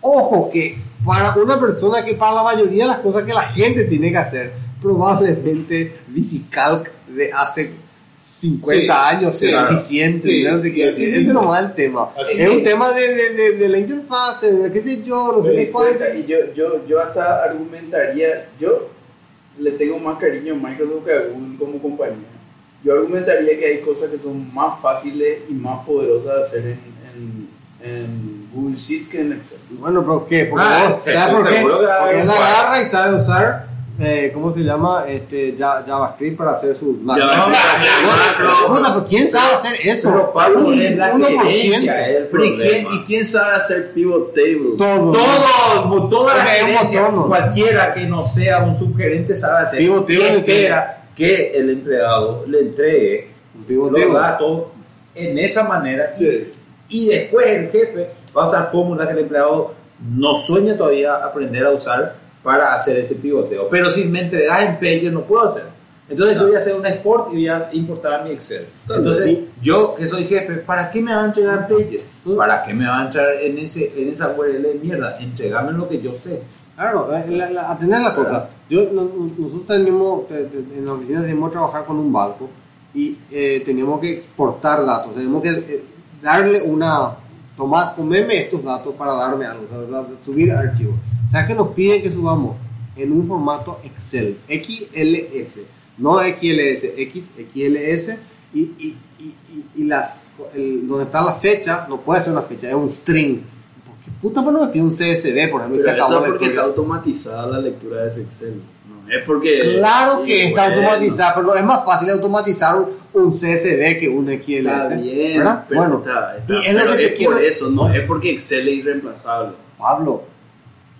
Speaker 3: Ojo que para una persona que para la mayoría de las cosas que la gente tiene que hacer, probablemente VisiCalc de hace 50
Speaker 4: Sí,
Speaker 3: años
Speaker 4: sí,
Speaker 3: es
Speaker 4: claro.
Speaker 3: suficiente.
Speaker 4: Sí,
Speaker 3: ¿no? Sé qué. Ese no es el tema.
Speaker 4: Así
Speaker 3: es un tema de, de, de, de la interfaz, de qué sé yo, no sé qué.
Speaker 1: Y yo, yo, yo hasta argumentaría, yo le tengo más cariño a Microsoft que a Google como compañía. Yo argumentaría que hay cosas que son más fáciles y más poderosas de hacer en, en, en Google Sheets que en Excel.
Speaker 3: Bueno, pero ¿qué? Porque
Speaker 2: Ah,
Speaker 3: vos, ¿sabes por qué? Porque él agarra y sabe usar, eh, ¿cómo se llama? Este, Ja- JavaScript para hacer sus macros. ¿quién sabe hacer eso?
Speaker 2: Pero Pablo es la
Speaker 3: 1%.
Speaker 2: gerencia, es el
Speaker 1: Pero ¿y quién,
Speaker 2: problema.
Speaker 1: ¿Y quién sabe hacer pivot table?
Speaker 3: Todo.
Speaker 2: Todo, toda la gerencia, cualquiera que no sea un subgerente sabe hacer
Speaker 3: Pivot
Speaker 2: y
Speaker 3: table,
Speaker 2: espera que el empleado le entregue
Speaker 3: pivot
Speaker 2: los
Speaker 3: table.
Speaker 2: datos en esa manera
Speaker 4: Sí.
Speaker 2: y después el jefe va a usar fórmulas que el empleado no sueña todavía aprender a usar para hacer ese pivoteo. Pero si me entregas en Pages no puedo hacer. Entonces yo voy a hacer un export y voy a importar a mi Excel. Entonces
Speaker 3: Sí.
Speaker 2: yo que soy jefe, ¿para qué me van a entregar en Pages? ¿Para qué me van a entrar en, ese, en esa URL de mierda? Entregame lo que yo sé.
Speaker 3: Claro, eh, la, la, atender las cosas. Yo, no- no- nosotros tenemos, en la oficina teníamos que trabajar con un banco y eh, teníamos que exportar datos, tenemos que eh, darle una, tomar, comerme estos datos para darme algo, o sea, subir archivos. ¿Sabes que nos piden que subamos? En un formato Excel, XLS, no XLS, X, XLS y, y, y, y- las, el- donde está la fecha, no puede ser una fecha, es un string. ¿Por qué puta pues no me pide un CSV, por ejemplo, y se
Speaker 1: Pero
Speaker 3: acabó
Speaker 1: eso
Speaker 3: la
Speaker 1: porque está automatizada la lectura de ese Excel. No es porque.
Speaker 3: Claro que
Speaker 1: Sí,
Speaker 3: está
Speaker 1: bueno,
Speaker 3: automatizado, pero es más fácil automatizar un, un CSV que un XLS.
Speaker 1: Está bien,
Speaker 3: ¿verdad?
Speaker 1: pero
Speaker 3: bueno,
Speaker 1: está, está-
Speaker 3: y es lo
Speaker 1: pero
Speaker 3: que te
Speaker 1: es
Speaker 3: quiero-
Speaker 1: por eso, no es porque Excel es irreemplazable.
Speaker 3: Pablo,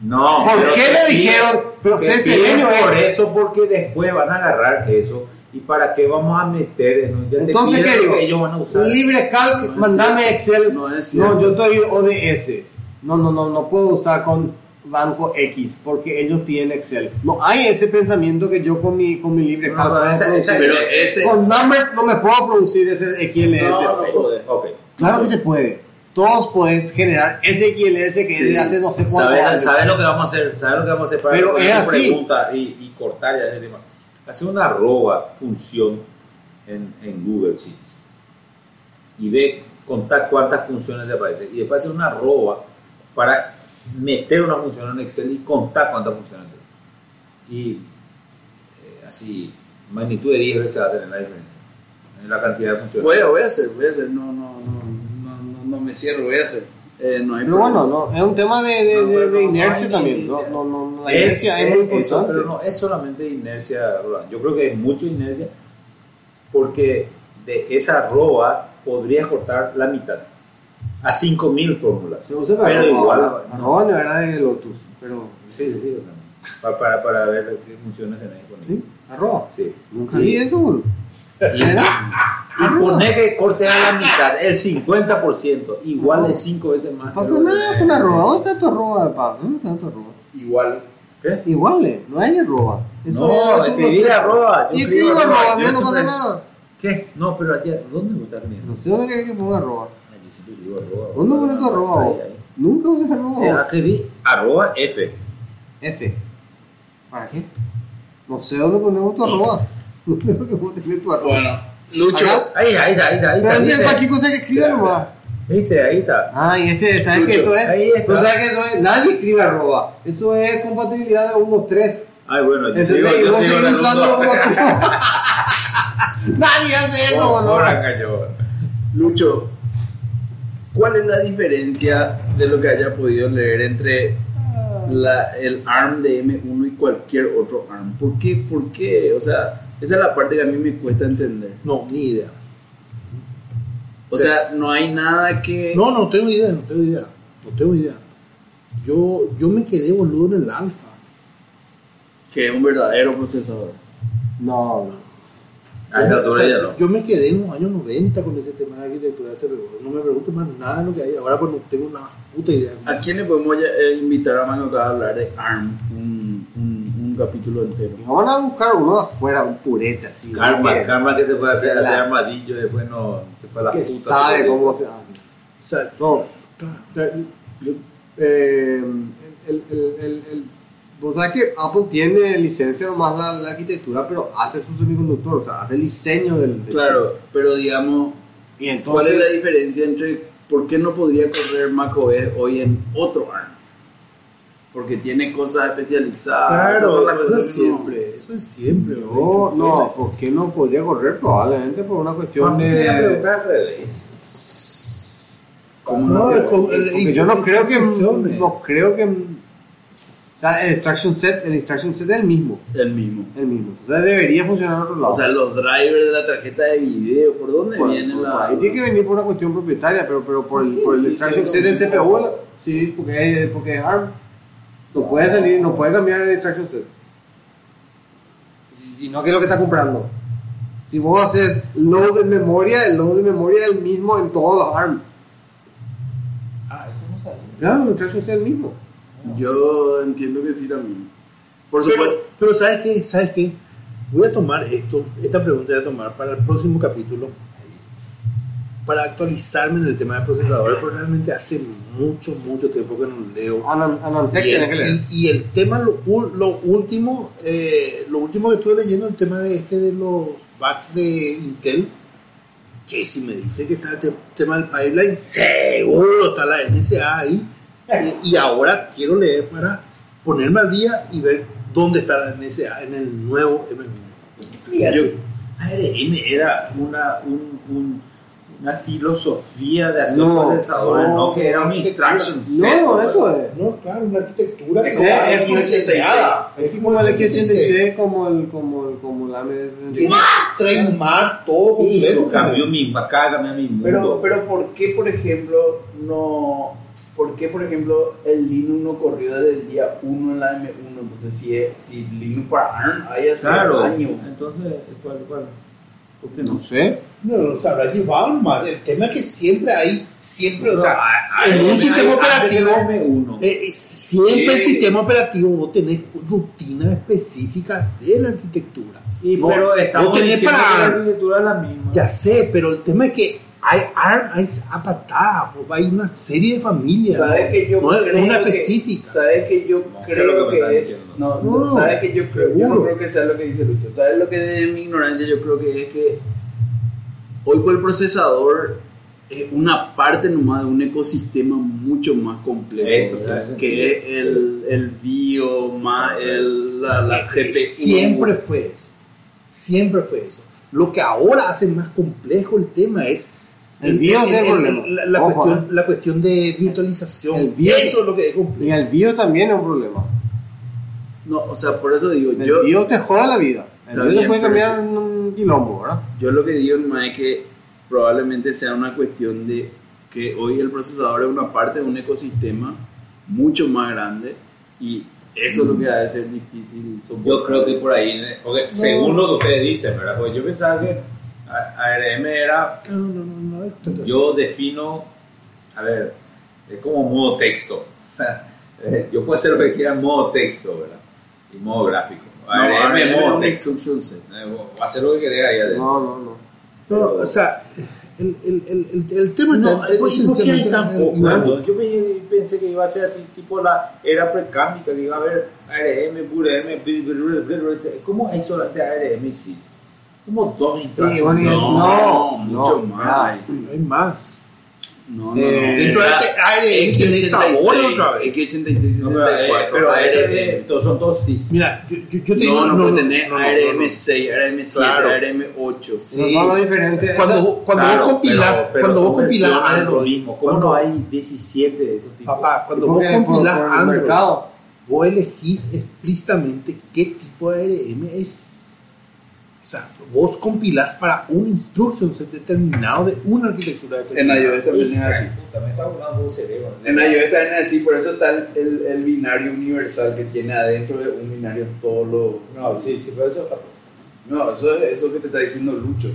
Speaker 2: No.
Speaker 3: ¿por qué
Speaker 2: te
Speaker 3: le dijeron? Pero
Speaker 2: te
Speaker 3: CSV no
Speaker 2: por
Speaker 3: es.
Speaker 2: eso, porque después van a agarrar eso. ¿Y para qué vamos a meter? en- Ya te
Speaker 3: Entonces, ¿qué
Speaker 2: lo
Speaker 3: digo?
Speaker 2: que ellos van a usar.
Speaker 3: LibreCalc,
Speaker 1: No es
Speaker 3: mandame. Excel.
Speaker 1: No
Speaker 3: No, yo estoy ODS. No, no, no, no puedo usar con Banco X porque ellos piden Excel. No hay ese pensamiento que yo con mi, con mi LibreCalc
Speaker 2: No,
Speaker 3: producir.
Speaker 1: Pero ese.
Speaker 3: Con Numbers no me puedo producir ese XLS.
Speaker 1: No, no puede.
Speaker 2: Ok.
Speaker 3: Claro que se puede. Todos pueden generar ese XLS que es de
Speaker 1: Sí.
Speaker 3: hace no sé cuántos
Speaker 2: ¿Sabes sabe lo que vamos a hacer? ¿Sabes lo que vamos a hacer para
Speaker 3: Pero es así.
Speaker 2: pregunta y, y cortar ya ese tema? Hacer una arroba función en, en Google Sheets y ve contar cuántas funciones le aparecen y después hacer una arroba para meter una función en Excel y contar cuántas funciones tiene. Y eh, así, magnitud de 10 veces va a tener la diferencia en la cantidad de funciones.
Speaker 1: Voy a, voy a hacer, voy a hacer. No, no, no, no, no, me cierro, voy a hacer. Eh, no hay
Speaker 3: Pero
Speaker 1: problema.
Speaker 3: bueno, no, es un tema de, de,
Speaker 2: No,
Speaker 3: de- de inercia
Speaker 2: no
Speaker 3: también. No, no, no, la
Speaker 2: Es-
Speaker 3: inercia es,
Speaker 2: es
Speaker 3: muy
Speaker 2: eso,
Speaker 3: importante.
Speaker 2: pero no es solamente inercia, Roland. Yo creo que es mucho inercia porque de esa arroba podrías cortar la mitad a 5000 fórmulas.
Speaker 3: Se usa para
Speaker 2: pero
Speaker 3: arroba,
Speaker 2: igual.
Speaker 3: ¿no? Arroba no era de Lotus, pero
Speaker 2: Sí, sí, sí. o sea, para, para, para ver qué funciones tenés
Speaker 3: sí,
Speaker 2: disponibles.
Speaker 3: arroba.
Speaker 2: Sí.
Speaker 3: Nunca vi eso, boludo.
Speaker 2: Y, y poner que cortes a la mitad, el 50%, igual de 5 veces más.
Speaker 3: No pasa nada con arroba. ¿Dónde está tu arroba, Pablo? ¿Dónde está tu arroba?
Speaker 1: Igual.
Speaker 2: ¿Qué?
Speaker 3: Igual, eh, no hay arroba. Eso
Speaker 2: No,
Speaker 3: es-
Speaker 2: escribir arroba. yo
Speaker 3: Y
Speaker 2: escribo
Speaker 3: arroba,
Speaker 2: yo
Speaker 3: mira, no pasa nada.
Speaker 2: ¿Qué? No, pero allá, ¿dónde vos estás viendo?
Speaker 3: No sé dónde querés que ponga arroba.
Speaker 2: Digo arroba.
Speaker 3: ¿Dónde pones tu arroba?
Speaker 2: Ahí, ahí.
Speaker 3: Nunca usas arroba.
Speaker 2: Eh, di arroba F.
Speaker 3: F. ¿Para qué? No sé dónde ponemos tu arroba. No sé por qué vos tenés tu arroba.
Speaker 1: Bueno, Lucho.
Speaker 3: Acá.
Speaker 2: Ahí está, ahí está, ahí está. Ahí
Speaker 3: Pero
Speaker 2: está,
Speaker 3: ese es cualquier cosa que escribe nomás.
Speaker 2: ¿Viste? Ahí está.
Speaker 3: Ah, y este, ¿sabes
Speaker 1: Lucho,
Speaker 3: qué esto es?
Speaker 2: ahí está.
Speaker 3: ¿Tú sabes que eso es? Nadie escribe arroba. Eso es compatibilidad de unos tres.
Speaker 2: Ay, bueno, yo sigo, yo sigo.
Speaker 3: Nadie hace eso, boludo.
Speaker 2: Ahora cayó.
Speaker 1: Lucho, ¿cuál es la diferencia de lo que haya podido leer entre la- el ARM de M1 y cualquier otro ARM? ¿Por qué? ¿Por qué? O sea, Esa es la parte que a mí me cuesta entender.
Speaker 4: No, ni idea.
Speaker 1: O sea, no hay nada que...
Speaker 4: No, no tengo idea, no tengo idea. No tengo idea. Yo, yo me quedé boludo en el alfa.
Speaker 1: que es un verdadero procesador.
Speaker 3: No, no.
Speaker 2: A esa altura
Speaker 4: O sea,
Speaker 2: ya no.
Speaker 4: Yo me quedé en los años 90 con ese tema de arquitectura de CPU. No me pregunto más nada de lo que hay ahora, pues no tengo una puta idea.
Speaker 1: ¿A quién le podemos eh, invitar a Mano a hablar de ARM un, un, un capítulo entero?
Speaker 3: Vamos a buscar uno afuera, un purete así.
Speaker 2: Karma,
Speaker 3: que-
Speaker 2: karma que se puede hacer,
Speaker 3: La-
Speaker 2: hacer armadillo, después no se fue a la
Speaker 3: que
Speaker 2: puta.
Speaker 3: sabe
Speaker 2: se
Speaker 3: cómo se hace.
Speaker 4: O sea,
Speaker 3: No, yo- eh, el, el, el, el- vos sabés que Apple tiene licencia nomás la, la arquitectura, pero hace su semiconductor, o sea, hace el diseño del, del
Speaker 1: Claro, pero digamos.
Speaker 3: Y
Speaker 1: ¿cuál
Speaker 3: entonces,
Speaker 1: es la diferencia entre por qué no podría correr macOS hoy en otro ARM? Porque tiene cosas especializadas.
Speaker 4: claro, eso
Speaker 1: cosas
Speaker 4: es
Speaker 1: no-
Speaker 4: siempre. Eso es siempre.
Speaker 3: no, no, ¿por qué no podría correr? Probablemente por una cuestión de...
Speaker 2: al revés.
Speaker 1: ¿Cómo
Speaker 4: No,
Speaker 1: no?
Speaker 3: yo no creo que... No creo que... Sea, el instruction set, el instruction set es el mismo,
Speaker 1: El mismo.
Speaker 3: el mismo. Entonces debería funcionar en otro lado.
Speaker 1: O sea, los drivers de la tarjeta de video, ¿por dónde
Speaker 3: Por-
Speaker 1: viene
Speaker 3: por-
Speaker 1: la...?
Speaker 3: ahí tiene que venir por una cuestión propietaria, pero, pero por el, por el instruction set del CPU, la- sí, porque es, porque es ARM. No puede salir, no puede cambiar el instruction set. Si, si no, ¿qué es lo que está comprando? Si vos haces load de memoria, el load de memoria es el mismo en todos los ARM.
Speaker 2: Ah, eso no sabía.
Speaker 3: Claro, el instruction set es el mismo.
Speaker 1: Yo entiendo que sí también. Por
Speaker 4: Pero,
Speaker 1: supuesto.
Speaker 4: pero ¿sabes qué? ¿Sabes qué? Voy a tomar esto, esta pregunta voy a tomar para el próximo capítulo, para actualizarme en el tema de procesadores, porque realmente hace mucho, mucho tiempo que no leo. Y el, y- y el tema, lo, lo último, eh, lo último que estuve leyendo, el tema de este de los bugs de Intel, que si me dice que está el te- tema del pipeline, seguro está la NSA ahí. Y, y ahora quiero leer para ponerme al día y ver dónde está la NSA en el nuevo M1.
Speaker 1: Yo,
Speaker 2: ARM era una, un- un- una filosofía de hacer
Speaker 3: No,
Speaker 2: procesadores, no,
Speaker 4: no,
Speaker 2: que era un
Speaker 4: no,
Speaker 2: instruction set.
Speaker 3: No, eso es.
Speaker 4: No, claro, una arquitectura
Speaker 1: Es
Speaker 4: que
Speaker 1: como X86.
Speaker 4: Es
Speaker 3: Como el X86, como el, como el, como la
Speaker 4: Trademark, todo completo.
Speaker 2: Cambió mi, acá cambió mi mundo.
Speaker 1: pero, pero ¿por qué, por ejemplo, no... ¿Por qué, por ejemplo, el Linux no corrió desde el día 1 en la M1? Entonces, si, es- si Linux para ARM hay hace
Speaker 2: claro,
Speaker 1: años.
Speaker 2: entonces, ¿cuál, cuál? ¿Por qué
Speaker 3: No
Speaker 2: no?
Speaker 3: sé.
Speaker 4: No, se habrá llevado más. El tema es que siempre hay, siempre, o sea,
Speaker 2: Ah,
Speaker 4: en un sistema
Speaker 2: hay-
Speaker 4: operativo,
Speaker 2: antes del M1.
Speaker 4: eh, eh, siempre el
Speaker 1: Sí.
Speaker 4: sistema operativo vos tenés rutinas específicas de la arquitectura.
Speaker 2: Y,
Speaker 4: No,
Speaker 2: pero
Speaker 4: vos
Speaker 2: estamos
Speaker 4: tenés
Speaker 2: diciendo
Speaker 4: para-
Speaker 2: que la arquitectura es la misma.
Speaker 4: Ya sé, pero el tema es que hay ARM, hay a hay una serie de familias.
Speaker 1: ¿Sabes
Speaker 4: ¿no?
Speaker 1: que yo
Speaker 4: no es
Speaker 1: creo
Speaker 4: una
Speaker 1: que-
Speaker 4: específica.
Speaker 1: ¿Sabes que yo
Speaker 2: No
Speaker 1: creo
Speaker 2: lo que
Speaker 1: es? No, no,
Speaker 4: No,
Speaker 1: ¿sabes que yo creo? Yo no creo que sea lo que dice Lucho. ¿Sabes lo que de mi ignorancia yo creo que es que hoy por el procesador es una parte nomás de un ecosistema mucho más complejo. Que es el, el BIO más el, la, la GPU.
Speaker 4: Siempre fue eso. Siempre fue eso. Lo que ahora hace más complejo el tema es
Speaker 3: El BIOS es el problema.
Speaker 4: la, la
Speaker 3: Ojo,
Speaker 4: cuestión,
Speaker 3: ¿eh?
Speaker 4: la cuestión de virtualización.
Speaker 3: El BIOS
Speaker 4: eso es lo que es complejo.
Speaker 3: Y el BIOS también es un problema.
Speaker 1: No, o sea, por eso digo,
Speaker 3: El
Speaker 1: yo,
Speaker 3: BIOS te joda la vida. El BIOS te puede cambiar en un quilombo, ¿verdad?
Speaker 1: Yo lo que digo nomás es que probablemente sea una cuestión de que hoy el procesador es una parte de un ecosistema mucho más grande y eso es lo que ha de ser difícil soportar.
Speaker 2: Yo creo que por ahí, porque según lo que ustedes dicen, ¿verdad? Porque yo pensaba que ARM era,
Speaker 4: No, no, no,
Speaker 2: yo defino, a ver, es como modo texto. O sea, eh, yo puedo hacer lo que quiera en modo texto, ¿verdad? Y modo gráfico.
Speaker 1: No,
Speaker 2: ARM es modo texto. Eh, hacer lo que quiera ahí adentro.
Speaker 3: No, no, no.
Speaker 4: No, o sea, el, el, el, el, el tema
Speaker 2: No,
Speaker 4: está
Speaker 2: pues, ¿por qué hay tan poco? Yo pe- pensé que iba a ser así, tipo la era precámbica, que iba a haber ARM, BURM, ¿cómo hay solamente ARM y CIS? Como dos
Speaker 3: Sí,
Speaker 2: instructions.
Speaker 3: bueno,
Speaker 1: No,
Speaker 3: no,
Speaker 1: mucho
Speaker 3: no,
Speaker 1: más.
Speaker 4: Hay más.
Speaker 1: No, no,
Speaker 3: Eh,
Speaker 1: no.
Speaker 4: Dentro de este ARM tiene sabor otra vez.
Speaker 1: X86,
Speaker 2: No, pero, eh,
Speaker 1: 64,
Speaker 2: pero ese
Speaker 1: ARM.
Speaker 2: de- todos son todos CIS.
Speaker 4: Mira, yo, yo, te digo.
Speaker 1: No, no,
Speaker 4: no,
Speaker 1: puede
Speaker 4: no,
Speaker 1: tener
Speaker 4: no, no, no, no.
Speaker 1: ARM6, ARM7,
Speaker 4: Claro.
Speaker 1: ARM8.
Speaker 4: Sí.
Speaker 3: No son los diferentes.
Speaker 4: Cuando, cuando
Speaker 2: Claro,
Speaker 4: vos compilas,
Speaker 2: pero- pero
Speaker 4: cuando vos
Speaker 2: lo
Speaker 4: Android,
Speaker 2: mismo. ¿Cómo
Speaker 4: cuando-
Speaker 2: no hay 17 de esos tipos?
Speaker 4: Papá, cuando vos compilás Android,
Speaker 3: mercado.
Speaker 4: vos elegís explícitamente qué tipo de ARM es. O sea, vos compilás para un instruction set determinado de una arquitectura
Speaker 1: En
Speaker 4: determinada.
Speaker 1: iOS también es así.
Speaker 2: puta, me está volando un cerebro.
Speaker 1: En iOS también es así, por eso está el, el, el binario universal que tiene adentro de un binario todo lo...
Speaker 2: No, sí, sí, pero eso está.
Speaker 1: No, eso es eso que te está diciendo Lucho.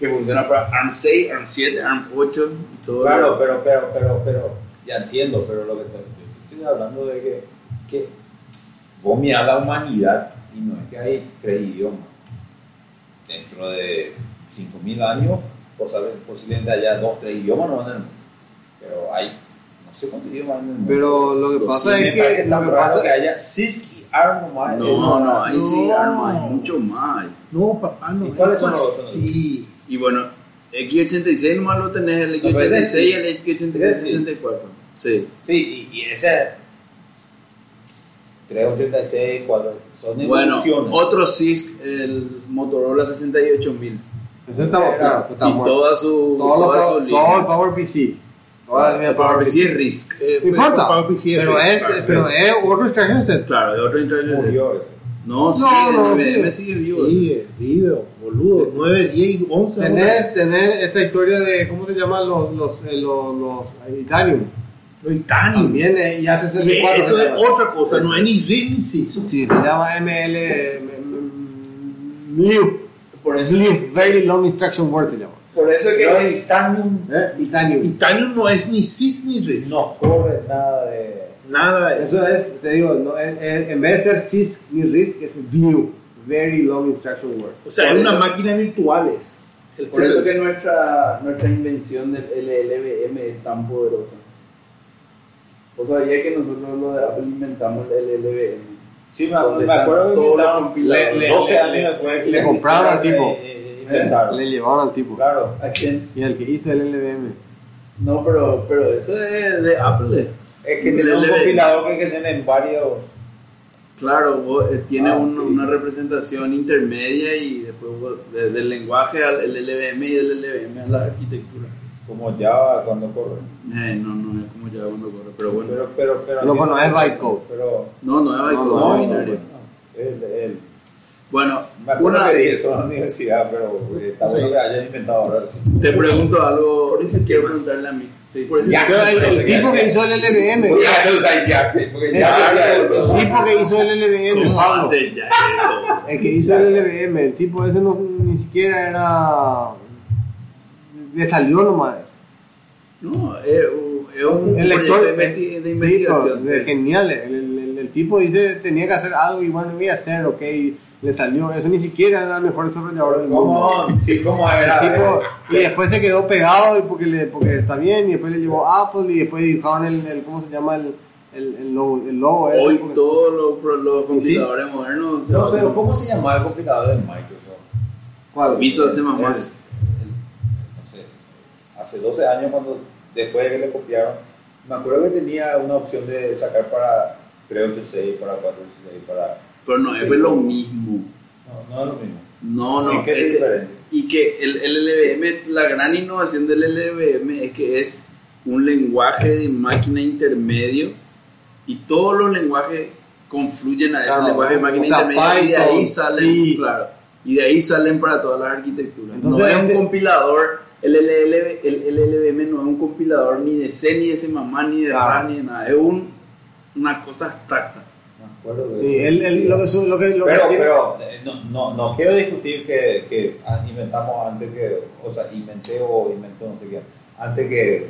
Speaker 1: Que funciona para ARM 6, ARM 7, ARM 8 y todo.
Speaker 2: Claro,
Speaker 1: lo-
Speaker 2: pero, pero, pero, pero, ya entiendo, pero lo que te, yo estoy hablando de que, que vos mirás la humanidad y no es que hay tres idiomas. Dentro de 5.000 años, posa- posiblemente haya dos, tres idiomas no van en el mundo. Pero hay, no sé cuántos idiomas hay en el mundo.
Speaker 3: Pero lo que pasa
Speaker 2: sí,
Speaker 3: es que. Lo que pasa
Speaker 2: que haya CISC y ARM nomás.
Speaker 1: No, no, ahí sí
Speaker 4: No.
Speaker 1: ARM hay mucho más.
Speaker 4: No, papá, no.
Speaker 2: ¿Y cuáles son los otros?
Speaker 4: así.
Speaker 1: Y bueno, X86 nomás lo tenés, el
Speaker 2: No, pero ese
Speaker 1: X86 y
Speaker 2: es-
Speaker 1: el X86
Speaker 2: ese es-
Speaker 1: 64. Sí.
Speaker 2: Sí, y, y ese 386, 4, son
Speaker 1: Bueno,
Speaker 2: evoluciones.
Speaker 1: otro CISC, el Motorola 68000.
Speaker 3: Ese está claro, está
Speaker 1: Y
Speaker 3: muerto.
Speaker 1: toda su,
Speaker 3: Todo, lo-
Speaker 1: toda su
Speaker 3: todo el. Toda la
Speaker 1: El PowerPC
Speaker 3: PowerPC.
Speaker 1: es RISC.
Speaker 4: Eh,
Speaker 3: No importa.
Speaker 4: PowerPC
Speaker 3: Pero es, pero es otro instruction set.
Speaker 1: Claro, de otro internet.
Speaker 2: murió ese.
Speaker 1: No, sí,
Speaker 3: No, no, sí.
Speaker 1: sigue vivo.
Speaker 4: Eh, vivo, boludo. 9, 10 y 11. ahora.
Speaker 3: Tener, tener esta historia de, ¿cómo se llaman los, los, eh, los, los Italium?
Speaker 4: Itanium.
Speaker 3: También, eh, y hace
Speaker 4: Y
Speaker 3: 64.
Speaker 4: eso es otra cosa, no es ni SIS.
Speaker 3: Sí, se llama ML. Liu.
Speaker 1: Por
Speaker 3: Es
Speaker 1: eso,
Speaker 3: Liu. Very Long Instruction Word se llama.
Speaker 1: por eso que
Speaker 2: el Titanium
Speaker 3: ¿Eh? Italium.
Speaker 4: Itanium no es ni SIS ni RIS.
Speaker 2: no corre nada de.
Speaker 4: Nada de eso.
Speaker 3: Es, te digo, no, en, en- en vez de ser CISC ni RISC, es VIEW. Very Long Instruction Word.
Speaker 4: O sea, es una máquina virtual. es.
Speaker 1: Por eso que nuestra, nuestra invención del LLVM es tan poderosa. ¿Vos sabías que nosotros lo de Apple inventamos el LLVM?
Speaker 2: Sí, me, acuerdo que inventaron le- le- 12
Speaker 1: Le-
Speaker 2: años después.
Speaker 3: le compraron al tipo.
Speaker 2: eh, eh.
Speaker 3: Le llevaban al tipo.
Speaker 2: Claro.
Speaker 1: ¿A quién?
Speaker 3: Y el que hizo el LVM.
Speaker 1: No, pero, pero eso es de Apple.
Speaker 2: Es que tiene un
Speaker 1: LLVM.
Speaker 2: compilador que, que tiene varios.
Speaker 1: Claro, vos, eh, tiene
Speaker 2: Ah,
Speaker 1: un- una representación intermedia y después vos, de- del lenguaje al LLVM y del LLVM a la arquitectura.
Speaker 2: Como Java cuando corre.
Speaker 1: Eh, no, no es como ya cuando corre, pero bueno.
Speaker 2: Pero, pero, pero,
Speaker 3: No, bueno, es bytecode.
Speaker 2: Pero.
Speaker 1: no, no es
Speaker 3: No,
Speaker 1: bytecode,
Speaker 3: no,
Speaker 1: es
Speaker 2: no,
Speaker 1: binario.
Speaker 2: no, el, el,
Speaker 1: Bueno,
Speaker 2: me acuerdo
Speaker 1: una,
Speaker 2: que dije eso en la universidad, pero eh, está bueno
Speaker 4: Sí.
Speaker 2: que hayan inventado ahora. Sí.
Speaker 1: te pregunto algo,
Speaker 4: Por ese
Speaker 1: quiero preguntarle a Mix. Sí.
Speaker 4: Por ese
Speaker 2: Ya,
Speaker 3: Pero el, el
Speaker 2: no
Speaker 3: tipo que hizo el
Speaker 2: no sé, ya, porque
Speaker 3: El,
Speaker 2: ya,
Speaker 3: el- tipo que hizo el LVM,
Speaker 1: ¿Cómo
Speaker 3: Pablo.
Speaker 1: hace ya eso?
Speaker 3: El que hizo el LVM, el tipo ese no, ni siquiera era. Le salió nomás.
Speaker 1: No, es, un- es un
Speaker 3: El lector
Speaker 1: de, de
Speaker 3: sí,
Speaker 1: investigación.
Speaker 3: genial. El, el- el- el tipo dice tenía que hacer algo y bueno, voy a hacer, ok. le salió. Eso ni siquiera era el mejor desarrollador del mundo.
Speaker 2: ¿Cómo? Sí, ¿cómo era?
Speaker 3: Tipo- y después se quedó pegado y porque, le, porque está bien y después le llevó a Apple y después dibujaron el, el ¿cómo se llama? El, el, el logo, el logo ese,
Speaker 1: Hoy
Speaker 3: porque-
Speaker 1: todos los, pro- los compiladores modernos
Speaker 2: No, pero ¿cómo se llamaba el compilador de Microsoft?
Speaker 3: ¿Cuál?
Speaker 1: Visual C++.
Speaker 2: Hace 12 años cuando después de que le copiaron, me acuerdo que tenía una opción de sacar para 386, para 486, para...
Speaker 1: Pero no es lo mismo.
Speaker 2: No, no es lo mismo.
Speaker 1: No, no.
Speaker 2: ¿En qué es
Speaker 1: es-
Speaker 2: diferente?
Speaker 1: y que el, el LLVM, la gran innovación del LLVM es que es un lenguaje de máquina intermedio y todos los lenguajes confluyen a ese
Speaker 3: Claro,
Speaker 1: lenguaje de máquina
Speaker 3: o sea,
Speaker 1: intermedia y de ahí
Speaker 3: Python,
Speaker 1: salen,
Speaker 3: sí.
Speaker 1: claro, y de ahí salen para todas las arquitecturas.
Speaker 3: Entonces,
Speaker 1: no es un
Speaker 3: este-
Speaker 1: compilador, el, LLV, el LLVM no es un compilador ni de C, ni de C++, ni de
Speaker 3: Claro.
Speaker 1: Ni de nada, es un, una cosa abstracta.
Speaker 2: Me acuerdo de
Speaker 3: Sí,
Speaker 2: eso.
Speaker 3: él, él- lo que, su- lo que, lo
Speaker 2: pero, pero eh, no, no, no quiero discutir que, que ah, inventamos antes que, o sea, inventé o inventó no sé qué, antes que,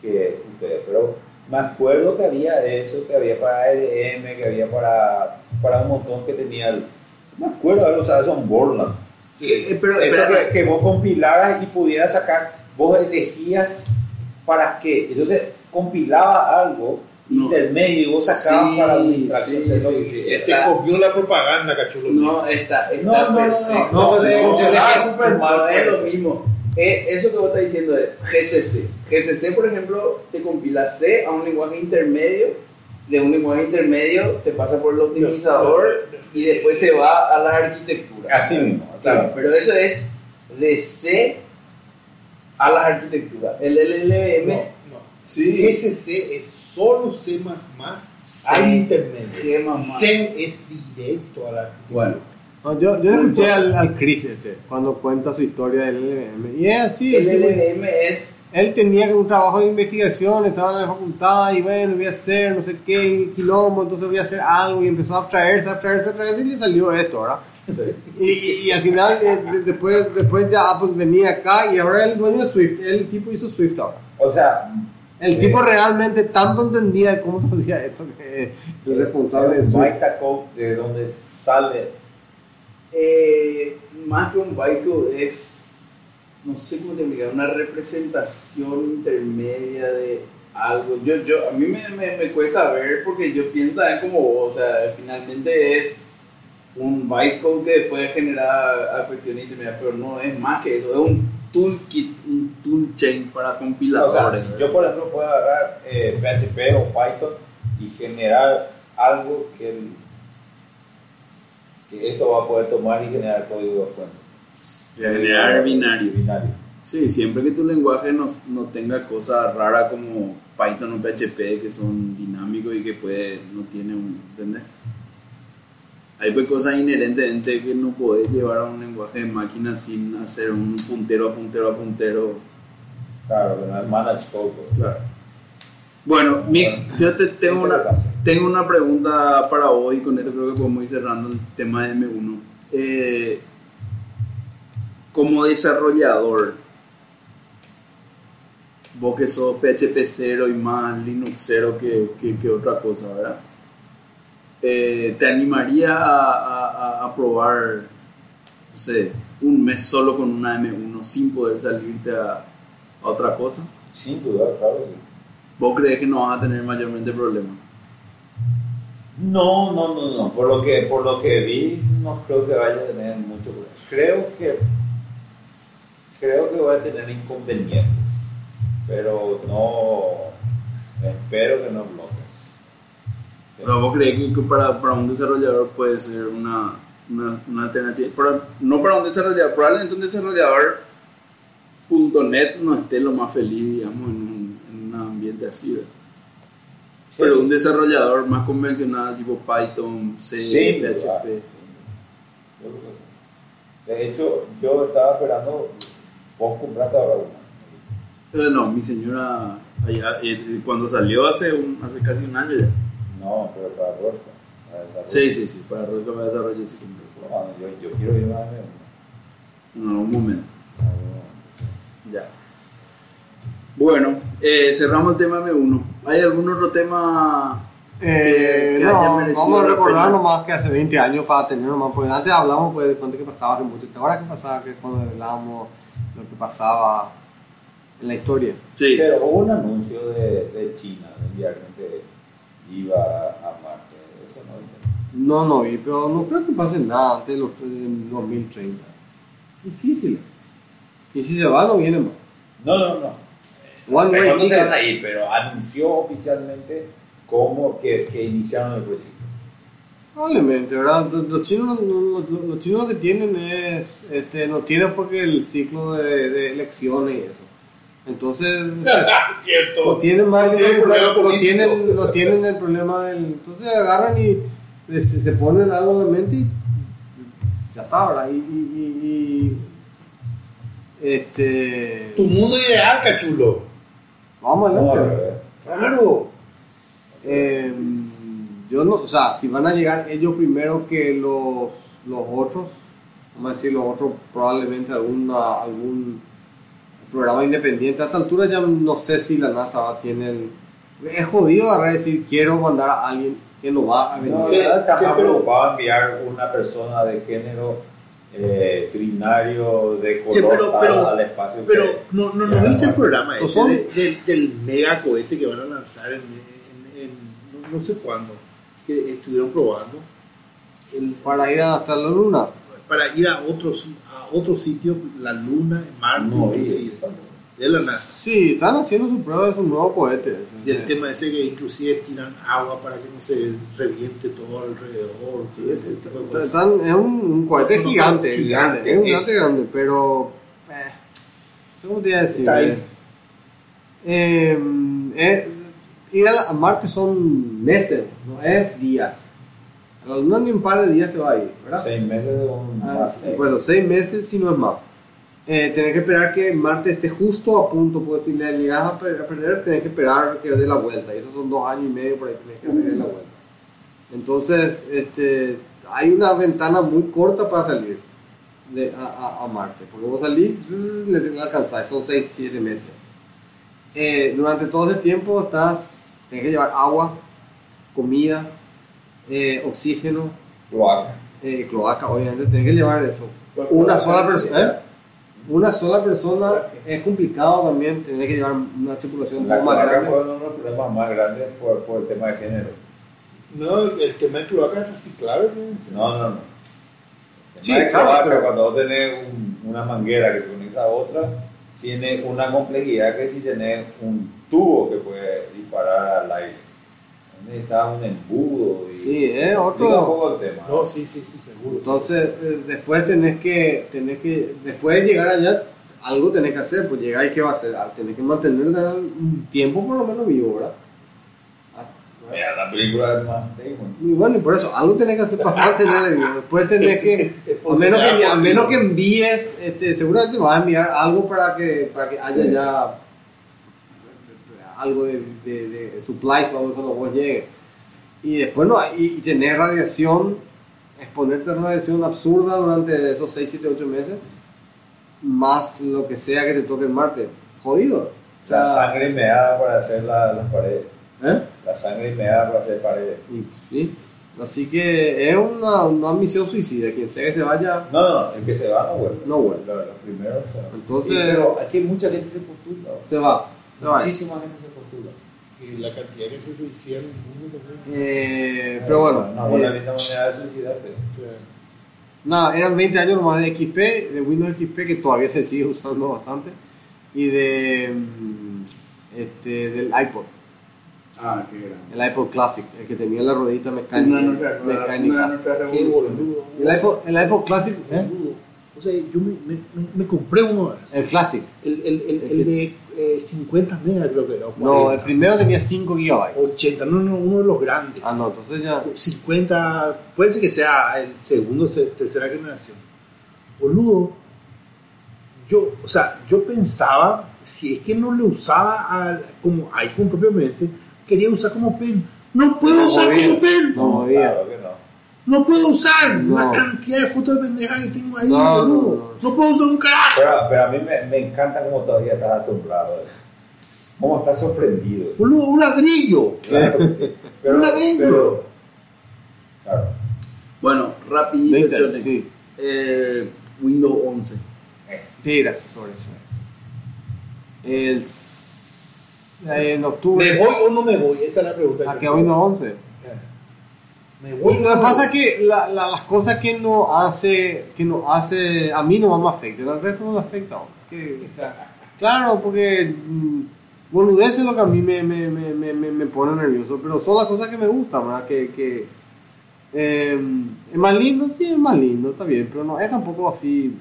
Speaker 2: que ustedes, pero me acuerdo que había eso, que había para ARM, que había para, para un montón que tenía, el- me acuerdo haber usado eso en Borland.
Speaker 1: Eh, pero,
Speaker 2: Eso
Speaker 1: espera,
Speaker 2: que, que vos compilaras y pudieras sacar, vos elegías para qué, entonces compilaba algo
Speaker 1: No.
Speaker 2: intermedio y vos sacabas
Speaker 1: Sí,
Speaker 2: para una interacción,
Speaker 1: sí,
Speaker 2: es lo
Speaker 1: sí,
Speaker 2: que
Speaker 1: sí,
Speaker 2: quisiera.
Speaker 4: Se
Speaker 1: Está-
Speaker 4: copió la propaganda, cachulo.
Speaker 1: No, está, está
Speaker 2: No, no, no, no,
Speaker 3: no,
Speaker 1: No, es lo mismo. Eh, eso que vos estás diciendo es GCC. GCC, por ejemplo, te compila C a un lenguaje intermedio. De un lenguaje intermedio te pasa por el optimizador y después se va a la arquitectura.
Speaker 2: Así mismo, así
Speaker 1: Claro,
Speaker 2: mismo.
Speaker 1: pero eso es de C a la arquitectura. El LLVM,
Speaker 4: No, no.
Speaker 1: sí,
Speaker 4: GCC es solo C++
Speaker 1: Sí.
Speaker 4: al intermedio.
Speaker 1: G++.
Speaker 4: C es directo a la arquitectura.
Speaker 1: Bueno,
Speaker 3: No, yo, yo le escuché al, al Chris este, cuando cuenta su historia del LLM. Y es así.
Speaker 1: El LLM es
Speaker 3: Él tenía un trabajo de investigación, estaba en la facultad y bueno, voy a hacer no sé qué, quilombo, entonces voy a hacer algo y empezó a abstraerse, a abstraerse, a abstraerse y le salió esto, ¿verdad? Y, y- y al final, eh, de- después, después ya Apple venía acá y ahora el dueño de Swift, el tipo hizo Swift ahora.
Speaker 2: O sea,
Speaker 3: El
Speaker 2: Eh.
Speaker 3: tipo realmente tanto entendía cómo se hacía esto que el responsable de Swift.
Speaker 2: Bytecode de donde sale.
Speaker 1: Eh, más que un bytecode es no sé cómo te explicar una representación intermedia de algo. Yo yo a mí me, me, me cuesta ver porque yo pienso también como o sea finalmente es un bytecode que puede generar a cuestiones intermedias pero no es más que eso es un toolkit un toolchain para
Speaker 2: O sea,
Speaker 1: compiladores
Speaker 2: si yo por ejemplo puedo agarrar eh, PHP o Python y generar algo que, que esto va a poder tomar y generar código de fuente.
Speaker 1: generar binario
Speaker 2: Binario.
Speaker 1: Sí, siempre que tu lenguaje no, no tenga cosas raras como Python o PHP que son dinámicos y que puede, no tiene un, ¿entendés? Hay pues cosas inherentemente que no podés llevar a un lenguaje de máquina sin hacer un puntero a puntero a puntero.
Speaker 2: Claro, manage code. pues.
Speaker 1: Claro. Bueno, Mix, yo te tengo una, tengo una pregunta para vos y con esto creo que podemos ir cerrando el tema de M1. Eh, como desarrollador, vos que sos PHP 0 y más Linux 0 que, que, que otra cosa, ¿verdad? Eh, ¿Te animaría a, a- a- probar, no sé, un mes solo con una M1 sin poder salirte a, a otra cosa?
Speaker 2: Sin duda, claro. sí.
Speaker 1: ¿Vos crees que no vas a tener mayormente problemas?
Speaker 2: No, no, no, no. Por lo que, por lo que vi, no creo que vaya a tener mucho problema. Creo que creo que voy a tener inconvenientes, pero no espero que no bloques. Sí.
Speaker 1: Pero vos crees que que para, para un desarrollador puede ser una, una, una alternativa. Para- no para un desarrollador, probablemente un desarrollador .NET no esté lo más feliz, digamos, en un, un así. ¿verdad? Pero un desarrollador más convencional, tipo Python, C,
Speaker 2: duda,
Speaker 1: PHP.
Speaker 2: sí. De hecho, yo estaba esperando, vos compraste ahora una.
Speaker 1: Eh, no, mi señora, allá, eh, cuando salió hace, un, hace casi un año ya.
Speaker 2: No, pero para Rosca. Para desarrollo.
Speaker 1: Sí, sí, sí, para Rosca me desarrollo sí compré.
Speaker 2: Bueno, yo, yo quiero ir a
Speaker 1: En algún momento. Ya. Bueno, eh, cerramos el tema M1. ¿Hay algún otro tema
Speaker 3: Eh,
Speaker 1: que, que
Speaker 3: no,
Speaker 1: haya merecido
Speaker 3: vamos a recordar nomás que hace 20 años para tener nomás, porque antes hablamos pues, de cuánto que pasaba hace mucho, ahora que pasaba, que cuando hablábamos lo que pasaba en la historia.
Speaker 1: Sí,
Speaker 2: Pero hubo un anuncio de, de China de enviar gente iba a Marte. Eso no
Speaker 3: No, no vi, pero no creo que pase nada antes de los del 2030. Difícil. Y si se va, no viene más.
Speaker 2: No, no, no.
Speaker 3: One
Speaker 2: No
Speaker 3: way
Speaker 2: cuándo se
Speaker 3: ticket.
Speaker 2: van a ir, pero anunció oficialmente cómo que, que iniciaron el proyecto.
Speaker 3: Probablemente, ¿verdad? Los, chinos, los, los- chinos lo que tienen es, este, no tienen porque el ciclo de, de elecciones y eso. Entonces,
Speaker 4: Cierto.
Speaker 3: o tienen más
Speaker 4: No tienen
Speaker 3: o
Speaker 4: problema político.
Speaker 3: tienen, no tienen el problema del. Entonces agarran y les- se, ponen algo en mente y ya está, ¿verdad? Y, y, y- y- este.
Speaker 4: Tu mundo ideal, cachulo.
Speaker 3: Vamos adelante.
Speaker 4: Claro.
Speaker 3: Eh, yo no, o sea, si van a llegar ellos primero que los, los otros, vamos a decir los otros, probablemente alguna, algún programa independiente. A esta altura ya no sé si la NASA va, tiene el. Es jodido agarrar y decir quiero mandar a alguien que no va a venir.
Speaker 2: No,
Speaker 4: ¿Qué?
Speaker 2: enviar una persona de género eh, trinario de color
Speaker 4: Sí, pero-
Speaker 2: tal
Speaker 4: pero-
Speaker 2: al espacio.
Speaker 4: Pero
Speaker 2: que-
Speaker 4: no, no, no viste el programa ese
Speaker 3: Son-
Speaker 4: de- del, del mega cohete que van a lanzar en, en- en- no, no sé cuándo, que estuvieron probando el-
Speaker 3: Para ir hasta la luna.
Speaker 4: para ir a otros a otro sitio, la luna, Marte,
Speaker 2: No,
Speaker 4: inclusive, de la NASA.
Speaker 3: Sí, están haciendo su prueba de su nuevo cohete.
Speaker 4: Y el
Speaker 3: sí.
Speaker 4: tema ese que inclusive tiran agua para que no se reviente todo alrededor. que ese tipo de cosas.
Speaker 3: Están- es un, un cohete
Speaker 4: No, no,
Speaker 3: gigante,
Speaker 4: gigante,
Speaker 3: gigante, es un gigante grande, pero eh, ¿cómo te iba a decir?
Speaker 4: Está ahí.
Speaker 3: Eh, eh, ir a, la- a Marte son meses, no es días. A la luna ni un par de días te va a ir, ¿verdad?
Speaker 2: Seis meses de un
Speaker 3: Ah, sí, bueno, seis meses si no es más. Eh, tenés que esperar que Marte esté justo a punto, porque si le llegas a per- a perder, tenés que esperar que dé la vuelta. Y esos son dos años y medio por ahí tenés que darle la vuelta. Entonces, este, hay una ventana muy corta para salir de, a, a- a Marte. Porque vos salís, le tenés que alcanzar, son 6, 7 meses. Eh, durante todo ese tiempo estás, tenés que llevar agua, comida, eh, oxígeno,
Speaker 2: Cloaca.
Speaker 3: eh, cloaca, obviamente, tenés que llevar eso. Una sola persona, ¿eh? Una sola persona es complicado también, tener que llevar una tripulación
Speaker 2: La
Speaker 3: más grande.
Speaker 2: fue uno de los problemas más grandes por, por el tema de género.
Speaker 4: No, el tema de cloaca es reciclable. ¿no?
Speaker 2: No, no, no. El
Speaker 3: Sí,
Speaker 2: tema de
Speaker 3: claro,
Speaker 2: cloaca,
Speaker 3: pero-
Speaker 2: cuando vos tenés un- una manguera que se conecta a otra, tiene una complejidad que si tenés un tubo que puede disparar al aire. Necesitas un embudo y
Speaker 3: Sí,
Speaker 2: se
Speaker 3: eh, otro-
Speaker 2: un poco el tema.
Speaker 4: No, sí, sí, sí, seguro.
Speaker 3: Entonces, eh, después tenés que, tenés que, después de llegar allá, algo tenés que hacer, pues llegar y qué va a hacer, Ah, tenés que mantener un tiempo por lo menos vivo, ¿verdad? Ah,
Speaker 2: Mira, la película es más Damon.
Speaker 3: Y bueno, y por eso, algo tenés que hacer para mantenerle vivo. Después tenés que, a menos que, a menos que envíes, este, seguramente vas a enviar algo para que, para que haya ya algo de, de, de supplies cuando cuando vos llegues. Y después no, y, y tener radiación, exponerte a radiación absurda durante esos 6, 7, 8 meses, más lo que sea que te toque en Marte. Jodido. O sea,
Speaker 2: La sangre meada para hacer la- las paredes.
Speaker 3: ¿eh?
Speaker 2: La sangre meada para hacer paredes.
Speaker 3: Sí. Así que es una, una misión suicida. Quien sea que se vaya,
Speaker 2: No, no, el que se va no vuelve.
Speaker 3: No vuelve.
Speaker 2: Los, primeros se van.
Speaker 3: Entonces-
Speaker 2: Sí, pero aquí mucha gente se postula.
Speaker 3: se va. Se va.
Speaker 2: Muchísima gente se.
Speaker 4: Y la cantidad que se suicida en el mundo también.
Speaker 3: Eh, pero bueno,
Speaker 2: Una buena
Speaker 3: eh,
Speaker 2: linda manera de suicidarte.
Speaker 3: Nada, eran 20 años nomás de XP, de Windows XP, que todavía se sigue usando bastante, y de mm, este, del iPod,
Speaker 1: Ah, qué grande.
Speaker 3: el iPod Classic, el que tenía la ruedita mecánica.
Speaker 1: Una
Speaker 3: mecánica. El iPod, el iPod Classic, ¿eh?
Speaker 4: O sea, yo me, me, me, compré uno.
Speaker 3: el Classic.
Speaker 4: El, el, el, el de eh, 50 megas, creo que era. o
Speaker 3: No, el
Speaker 4: 40,
Speaker 3: primero tenía 5 gigabytes.
Speaker 4: 80, no, no, uno de los grandes.
Speaker 3: Ah, no, entonces ya.
Speaker 4: 50, puede ser que sea el segundo, se- tercera generación. Boludo, yo, o sea, yo pensaba, si es que no le usaba al- como iPhone propiamente, quería usar como pen. No puedo
Speaker 3: No
Speaker 4: usar como pen.
Speaker 3: No podía.
Speaker 2: No.
Speaker 4: Puedo usar
Speaker 3: No.
Speaker 4: la cantidad de fotos de pendejas que tengo ahí,
Speaker 3: No,
Speaker 4: boludo.
Speaker 3: no,
Speaker 4: No,
Speaker 3: no.
Speaker 4: puedo usar un carajo.
Speaker 2: Pero, pero a mí me, me encanta cómo todavía estás asombrado. eso. Cómo estás sorprendido.
Speaker 4: Boludo, un ladrillo.
Speaker 2: Claro que sí. Pero,
Speaker 4: Un ladrillo.
Speaker 2: pero- claro.
Speaker 1: Bueno, rapidito,
Speaker 3: 20,
Speaker 1: Chonex.
Speaker 3: sí.
Speaker 1: Eh, Windows 11.
Speaker 2: Es-
Speaker 3: Tira, sorry. El, s- en octubre.
Speaker 4: ¿Me voy o no me voy? Esa es la pregunta.
Speaker 3: ¿A qué Windows 11?
Speaker 4: Me voy.
Speaker 3: Lo que pasa es que la- la- las cosas que no hace, que no hace, a mí no me afectan, al resto no le afecta. hombre. Que, o sea, claro, porque mm, boludez es lo que a mí me, me, me, me, me- me pone nervioso, pero son las cosas que me gustan, ¿verdad? Que, que eh, es más lindo, sí, es más lindo, está bien, pero no es tampoco así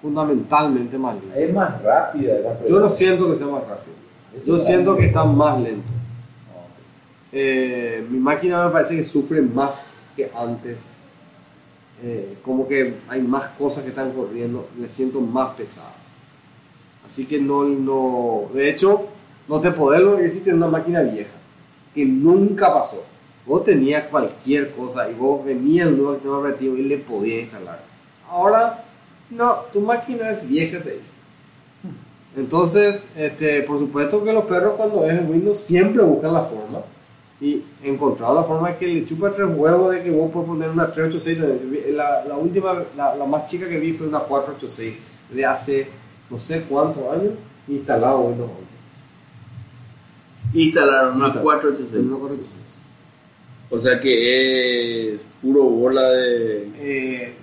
Speaker 3: fundamentalmente más lindo.
Speaker 2: Es más rápida. la
Speaker 3: Yo no siento que sea más rápido, yo siento que está más lento. Eh, mi máquina me parece que sufre más que antes. Eh, como que hay más cosas que están corriendo, le siento más pesada. Así que no, no, de hecho, no te podés lo decir en una máquina vieja, que nunca pasó. Vos tenías cualquier cosa y vos venías el nuevo sistema operativo y le podías instalar. Ahora, no, tu máquina es vieja, te dice. Entonces, este, por supuesto que los perros cuando ven Windows siempre buscan la forma y encontraron la forma que le chupa tres huevos de que vos puedes poner una 386. La, la última, la, la más chica que vi fue una 486 de hace no sé cuántos años instalado Windows 11.
Speaker 1: Instalaron una
Speaker 3: Instalaron.
Speaker 1: 486.
Speaker 3: Una 486.
Speaker 1: O sea que es puro bola de.
Speaker 3: Eh,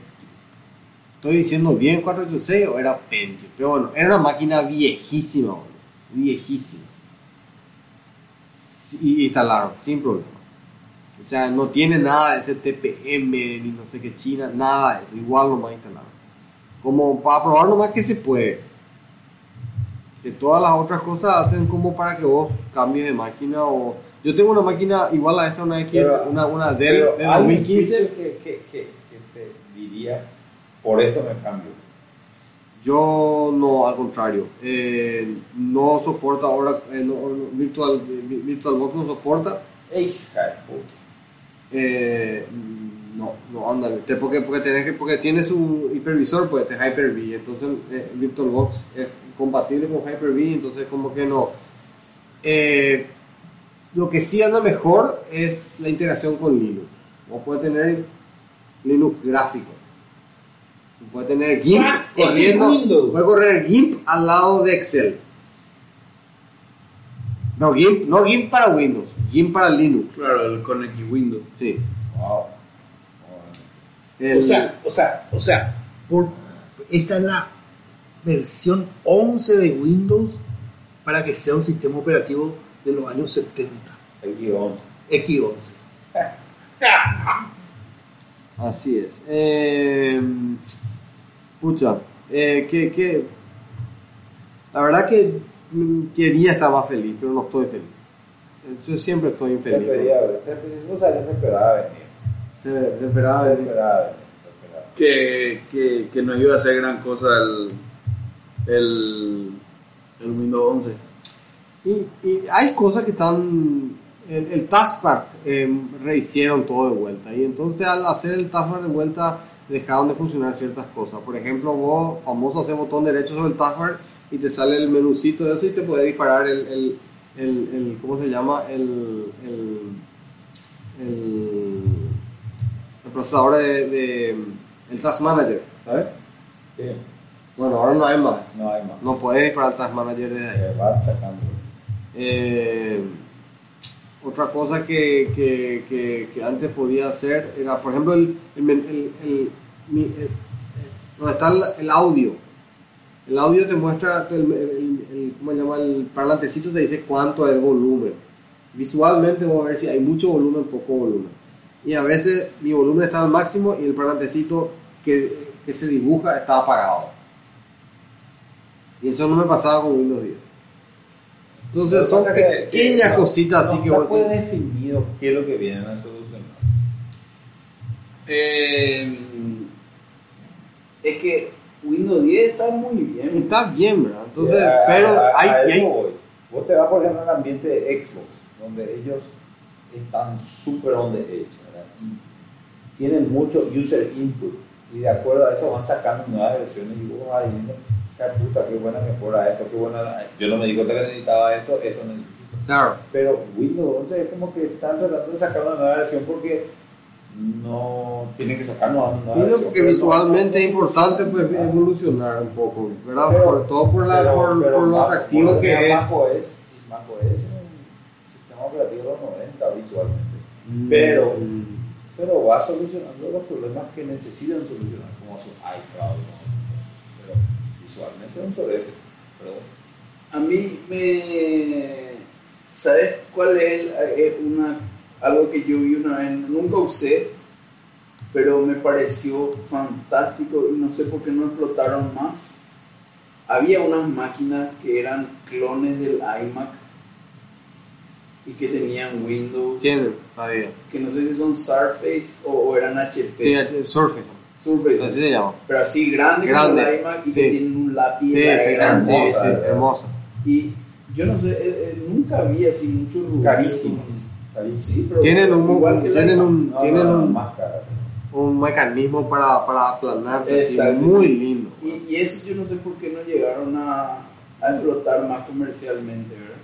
Speaker 3: estoy diciendo bien 486 o era Pentium, pero bueno, era una máquina viejísima, boludo, viejísima. Y instalaron, sin problema. O sea, no tiene nada de ese TPM ni no sé qué China, nada de eso, igual nomás instalaron. Como para probar nomás que se puede. Que todas las otras cosas hacen como para que vos cambies de máquina o, Yo tengo una máquina igual a esta, una, X, una, una
Speaker 2: Pero
Speaker 3: de
Speaker 2: hay un
Speaker 3: 2015.
Speaker 2: sitio que, que, que, que te diría, por esto me cambio.
Speaker 3: Yo no, al contrario. Eh, no soporta ahora, eh, no- Virtual, Vi- VirtualBox no soporta. Eh, no, no anda. Te- Porque, porque, tenés que, porque tiene su hipervisor, pues, de Hyper-V. Entonces, eh, VirtualBox es compatible con Hyper-V, entonces, como que no. Eh, lo que sí anda mejor es la integración con Linux. O puede tener Linux gráfico. Puede tener GIMP
Speaker 4: Ah,
Speaker 3: corriendo.
Speaker 4: Windows.
Speaker 3: Puede correr GIMP al lado de Excel. No, GIMP, no GIMP para Windows, GIMP para Linux.
Speaker 1: Claro, el Connect Windows.
Speaker 3: Sí.
Speaker 2: Wow.
Speaker 3: El-
Speaker 4: O sea, o sea, o sea, por, esta es la versión 11 de Windows para que sea un sistema operativo de los años 70,
Speaker 2: El guion.
Speaker 4: X11.
Speaker 3: Así es. Eh, pucha, eh, que, que- la verdad que mm, quería estar más feliz, pero no estoy feliz. Yo siempre estoy
Speaker 2: Se
Speaker 3: infeliz.
Speaker 2: pedía, se, o sea, ya se esperaba venir.
Speaker 3: Se, se esperaba
Speaker 2: Se
Speaker 3: venir.
Speaker 2: esperaba venir. se.
Speaker 1: Que, que, que no iba a hacer gran cosa el, el, el Windows 11.
Speaker 3: Y, y hay cosas que están. El, el taskbar eh, rehicieron todo de vuelta. Y entonces al hacer el taskbar de vuelta dejaron de funcionar ciertas cosas. Por ejemplo, vos, famoso, hacer botón derecho sobre el taskbar y te sale el menucito de eso y te puede disparar el. el, el, el- ¿Cómo se llama? El. El, el, procesador de, de- El Task Manager, ¿sabes?
Speaker 2: Sí,
Speaker 3: Bueno, ahora no hay más.
Speaker 2: no hay más.
Speaker 3: No puedes disparar el Task Manager desde ahí. Eh, otra cosa que, que, que, antes podía hacer era, por ejemplo, el, donde está el, audio. El audio te muestra, el- ¿cómo se llama? El parlantecito te dice cuánto es el volumen. Visualmente vamos a ver si hay mucho volumen, poco volumen. Y a veces mi volumen está al máximo y el parlantecito que, que se dibuja está apagado. Y eso no me pasaba con Windows 10. Entonces son
Speaker 2: pasa que- que
Speaker 3: pequeñas
Speaker 2: no-
Speaker 3: cositas así
Speaker 2: no
Speaker 3: que
Speaker 2: pues
Speaker 3: decís,
Speaker 2: definido qué es lo que vienen a solucionar.
Speaker 1: Eh, es que Windows 10 está muy bien.
Speaker 3: Está bien, ¿verdad? Entonces, pero
Speaker 2: a- a
Speaker 3: hay,
Speaker 2: eso
Speaker 3: hay-
Speaker 2: voy. Vos te vas, por ejemplo, al ambiente de Xbox, donde ellos están súper on the edge, ¿verdad? Y tienen mucho user input. Y de acuerdo a eso van sacando nuevas versiones y vos vas viendo, "Hija de puta, qué buena mejora esto, qué buena... Yo no me di cuenta que necesitaba esto, esto necesito.
Speaker 3: Claro.
Speaker 2: Pero Windows 11 es como que están tratando de sacar una nueva versión porque no tienen que sacar una nueva
Speaker 3: no,
Speaker 2: versión.
Speaker 3: porque
Speaker 2: pero no-
Speaker 3: visualmente es importante pues, evolucionar un poco, ¿verdad?
Speaker 2: Pero-
Speaker 3: por todo por, la,
Speaker 2: pero-
Speaker 3: por,
Speaker 2: pero
Speaker 3: por lo atractivo que es.
Speaker 2: macOS, y macOS es un sistema operativo de los 90 visualmente. Pero,
Speaker 3: Mm,
Speaker 2: pero va solucionando los problemas que necesitan solucionar, como su iCloud. Es un sorete. Pero
Speaker 1: A mí me. ¿Sabes cuál es el- eh, una, algo que yo vi una vez? Nunca usé, pero me pareció fantástico y no sé por qué no explotaron más. Había unas máquinas que eran clones del iMac y que tenían Windows,
Speaker 3: Tienen, todavía.
Speaker 1: que no sé si son Surface o, o eran HP.
Speaker 3: Sí, es Surface,
Speaker 1: Surface,
Speaker 3: así se llama.
Speaker 1: pero así grande,
Speaker 3: Grande,
Speaker 1: como el iMac y que
Speaker 3: sí.
Speaker 1: tienen un lápiz
Speaker 3: Sí,
Speaker 1: la
Speaker 2: hermosa,
Speaker 3: sí, hermosa.
Speaker 1: y yo no sé, eh, eh, nunca vi así muchos lugares.
Speaker 2: carísimos. carísimos.
Speaker 1: Sí, pero
Speaker 3: Tienen un,
Speaker 1: igual que
Speaker 3: tienen un,
Speaker 2: No,
Speaker 3: tienen
Speaker 2: no, no,
Speaker 3: un,
Speaker 2: más cara.
Speaker 3: un mecanismo para, para aplanarse así, muy lindo.
Speaker 1: Y, y eso yo no sé por qué no llegaron a, a explotar más comercialmente, ¿verdad?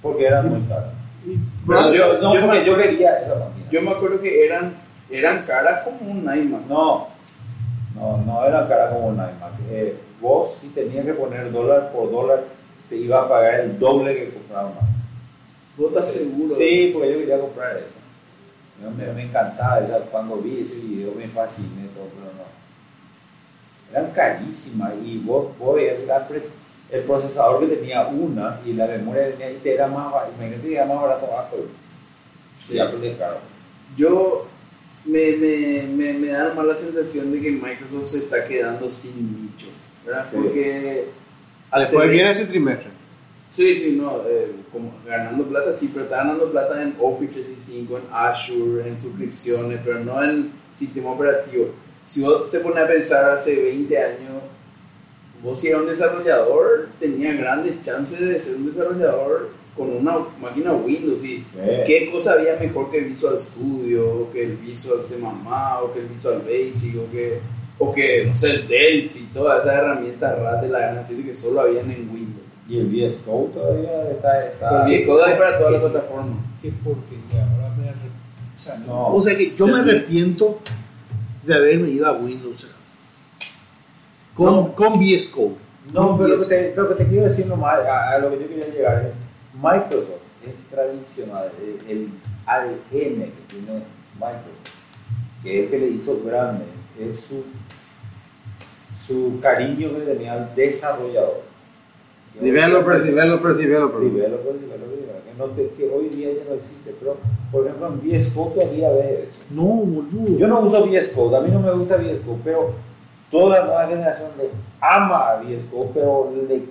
Speaker 2: Porque eran muy caras.
Speaker 3: Y-
Speaker 1: Pero
Speaker 2: yo, no,
Speaker 1: yo
Speaker 2: porque
Speaker 1: me
Speaker 2: yo
Speaker 1: acuerdo-
Speaker 2: quería esa máquina.
Speaker 1: Yo me acuerdo que eran, eran caras como un iMac.
Speaker 2: No, no, no era cara como un iMac. Eh, vos, si tenías que poner dólar por dólar, te iba a pagar el doble que un Mac.
Speaker 1: ¿Vos estás
Speaker 2: Sí.
Speaker 1: seguro?
Speaker 2: Sí, porque yo quería comprar eso. Yo me, me encantaba esa, cuando vi ese video, me fasciné todo, pero no. Eran carísimas y vos, vos veías el procesador que tenía una y la memoria que tenía y te era más barato, imagínate que era más barato Apple.
Speaker 1: Sí.
Speaker 2: Apple es caro.
Speaker 1: Yo me, me, me, me da más la sensación de que Microsoft se está quedando sin nicho, ¿verdad?
Speaker 2: Sí.
Speaker 1: Porque
Speaker 3: Después viene este trimestre.
Speaker 1: Sí, sí, no, eh, como ganando plata, sí, pero está ganando plata en Office 365, en Azure, en suscripciones, pero no en sistema operativo. Si vos te pones a pensar hace 20 años, vos si eras un desarrollador, tenías grandes chances de ser un desarrollador con una máquina Windows. ¿Y
Speaker 2: Eh.
Speaker 1: qué cosa había mejor que Visual Studio, o que el Visual C++, o que el Visual Basic, o que, o que no sé, el Delphi, todas esas herramientas RAD de la gana así que solo habían en Windows.
Speaker 2: Y el VS Code todavía está. está
Speaker 1: el Code hay para todas las plataformas.
Speaker 4: Qué porquería, ahora me arrepiento. O sea, no. O sea que yo me arrepiento de haberme ido a Windows. Con,
Speaker 2: No.
Speaker 4: con VS Code.
Speaker 2: No, pero lo que, te, lo que te quiero decir nomás, a, a lo que yo quería llegar es, Microsoft es tradicional, el, el ADN que tiene Microsoft, que es el que le hizo grande, es su, su cariño que tenía al desarrollador.
Speaker 3: Developer, developer, developer.
Speaker 2: Developer, developer, que, no te- que hoy día ya no existe, pero por ejemplo en VS Code todavía ves eso.
Speaker 4: No, boludo.
Speaker 2: Yo no uso VS Code, a mí no me gusta VS Code, pero toda la nueva generación le ama a VS Code, pero le... no-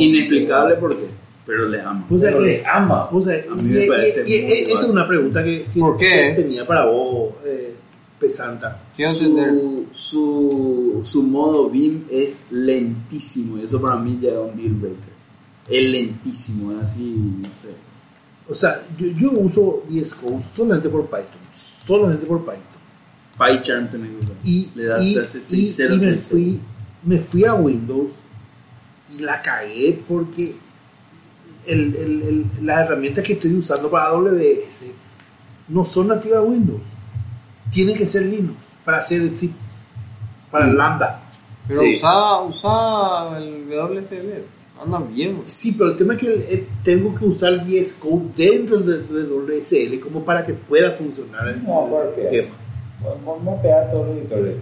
Speaker 1: Inexplicable por qué, pero le amo.
Speaker 4: O sea
Speaker 2: pero le ama.
Speaker 4: O sea,
Speaker 1: A mí
Speaker 4: y-
Speaker 1: me
Speaker 4: y-
Speaker 1: parece
Speaker 4: y-
Speaker 1: muy
Speaker 4: esa es una pregunta que, que-
Speaker 3: ¿Por qué?
Speaker 4: tenía para vos, eh, Pesanta.
Speaker 1: Su, su, su modo BIM es lentísimo y eso para mí ya es un deal breaker. Es lentísimo, es así, no sé.
Speaker 4: O sea, yo, yo uso VS Code solamente por Python. Solamente por Python.
Speaker 1: PyCharm que usar.
Speaker 4: Y,
Speaker 1: Le das
Speaker 4: y-
Speaker 1: ese
Speaker 4: y-
Speaker 1: 60,
Speaker 4: y me,
Speaker 1: 60.
Speaker 4: fui, me fui a Windows y la cagué porque el- el- el- las herramientas que estoy usando para AWS no son nativas de Windows. Tienen que ser Linux para hacer el zip, para el Lambda.
Speaker 3: Pero
Speaker 1: Sí.
Speaker 3: usa, usa el WSL. Anda bien. güey.
Speaker 4: Sí, pero el tema es que eh, tengo que usar VS Code dentro de, de WSL como para que pueda funcionar el,
Speaker 2: No, ¿por
Speaker 4: el tema.
Speaker 2: Vamos a pegar todos los editores.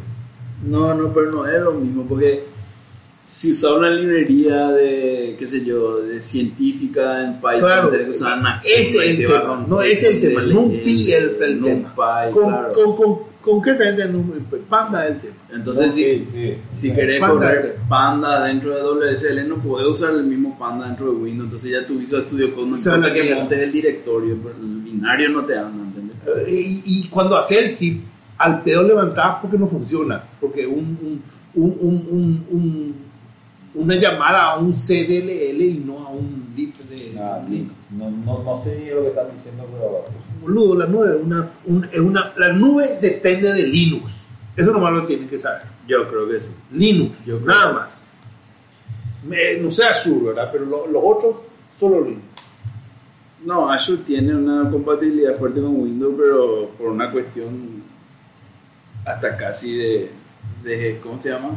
Speaker 1: No, no, pero no es lo mismo, porque si usaba una librería de, qué sé yo, de científica en Python,
Speaker 4: Claro,
Speaker 1: tenés que usar una
Speaker 4: ese es el tema,
Speaker 1: con
Speaker 4: no, es el tema,
Speaker 1: DLL,
Speaker 4: NumPy el, el tema.
Speaker 1: NumPy,
Speaker 4: Con,
Speaker 1: claro.
Speaker 4: con, con, concretamente el Num- Panda es el tema.
Speaker 1: Entonces,
Speaker 2: No,
Speaker 1: si,
Speaker 2: sí, sí.
Speaker 1: si querés
Speaker 4: Panda.
Speaker 1: correr Panda dentro de WSL, no podés usar el mismo Panda dentro de Windows. Entonces ya tu Visual Studio Code no importa que montes el directorio, pero el binario no te anda, ¿entendés?
Speaker 4: Eh, Y, y cuando hace el zip, al pedo levantás porque no funciona. Porque un, un, un, un, un- un- una llamada a un CDLL y no a un LIF de
Speaker 2: Ah,
Speaker 4: Linux.
Speaker 2: no, no, no sé ni lo que están diciendo, pero.
Speaker 4: Boludo, la nube, una, un- es una, la nube depende de Linux. Eso nomás lo tienen que saber.
Speaker 1: Yo creo que sí.
Speaker 4: Linux,
Speaker 1: Yo creo
Speaker 4: nada más. Me- no sé Azure, ¿verdad? Pero lo- los otros, solo Linux.
Speaker 1: No, Azure tiene una compatibilidad fuerte con Windows, pero por una cuestión hasta casi de, de ¿cómo se llama?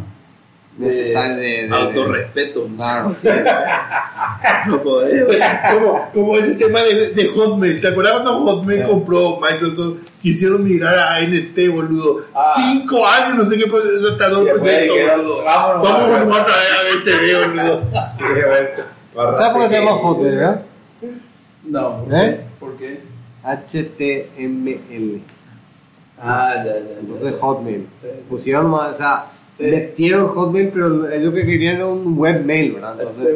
Speaker 3: Necesario de- de-
Speaker 1: autorrespeto. no
Speaker 3: Claro.
Speaker 1: podés.
Speaker 4: como, como ese tema de, de Hotmail. ¿Te acuerdas cuando Hotmail compró Microsoft? Quisieron migrar a ANT, boludo.
Speaker 2: Ah.
Speaker 4: Cinco años, no sé qué tardó el proyecto, boludo. Vamos a traer a BCD, boludo.
Speaker 3: ¿Sabes por qué se llama Hotmail, verdad?
Speaker 1: No, ¿por
Speaker 3: ¿Eh?
Speaker 1: qué? ¿Por qué?
Speaker 3: HTML.
Speaker 1: Ah, ya, ya.
Speaker 3: Entonces Hotmail. Pusieron más, o sea,
Speaker 1: Sí.
Speaker 3: metieron Hotmail, pero ellos que querían era un webmail, ¿verdad? Entonces,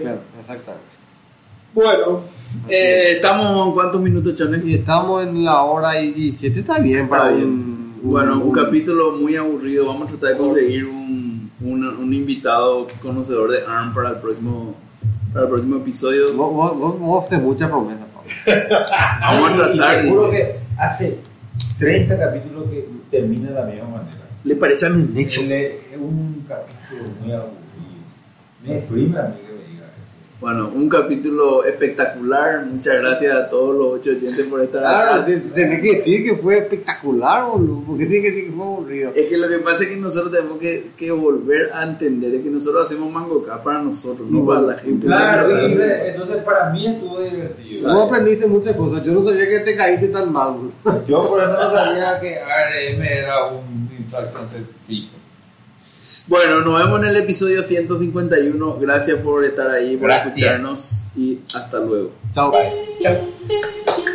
Speaker 3: claro, exactamente.
Speaker 1: Bueno, eh, estamos en cuántos minutos, Chones?
Speaker 3: Y estamos en la hora y 17, está bien para
Speaker 1: Está bien.
Speaker 3: un,
Speaker 1: Bueno, un capítulo muy aburrido. Vamos a tratar de conseguir un, un, un invitado conocedor de ARM para el próximo, para el próximo episodio.
Speaker 3: Vos, vos, vos, vos haces muchas promesas, Pablo.
Speaker 1: Vamos a tratar.
Speaker 2: te juro que hace 30 capítulos que termina de la misma manera.
Speaker 4: Le parece a un hecho.
Speaker 2: Es un capítulo muy aburrido. Me exprime a mí que me diga eso.
Speaker 1: Bueno, un capítulo espectacular. Muchas gracias a todos los ocho oyentes por estar
Speaker 3: Claro,
Speaker 1: acá.
Speaker 3: te- te- tenés que decir que fue espectacular, boludo. Porque tienes que decir que fue aburrido.
Speaker 1: Es que lo que pasa es que nosotros tenemos que, que volver a entender es que nosotros hacemos Mango K para nosotros, no para la gente.
Speaker 2: Claro, ese- entonces para mí estuvo divertido.
Speaker 3: Vos aprendiste muchas cosas. Yo no sabía que te caíste tan mal, boludo.
Speaker 2: Yo por ejemplo no sabía que ARM era un set fijo.
Speaker 1: Bueno, nos vemos en el episodio 151. Gracias por estar ahí, por
Speaker 2: Gracias.
Speaker 1: escucharnos y hasta luego.
Speaker 3: Chao.
Speaker 2: Chao.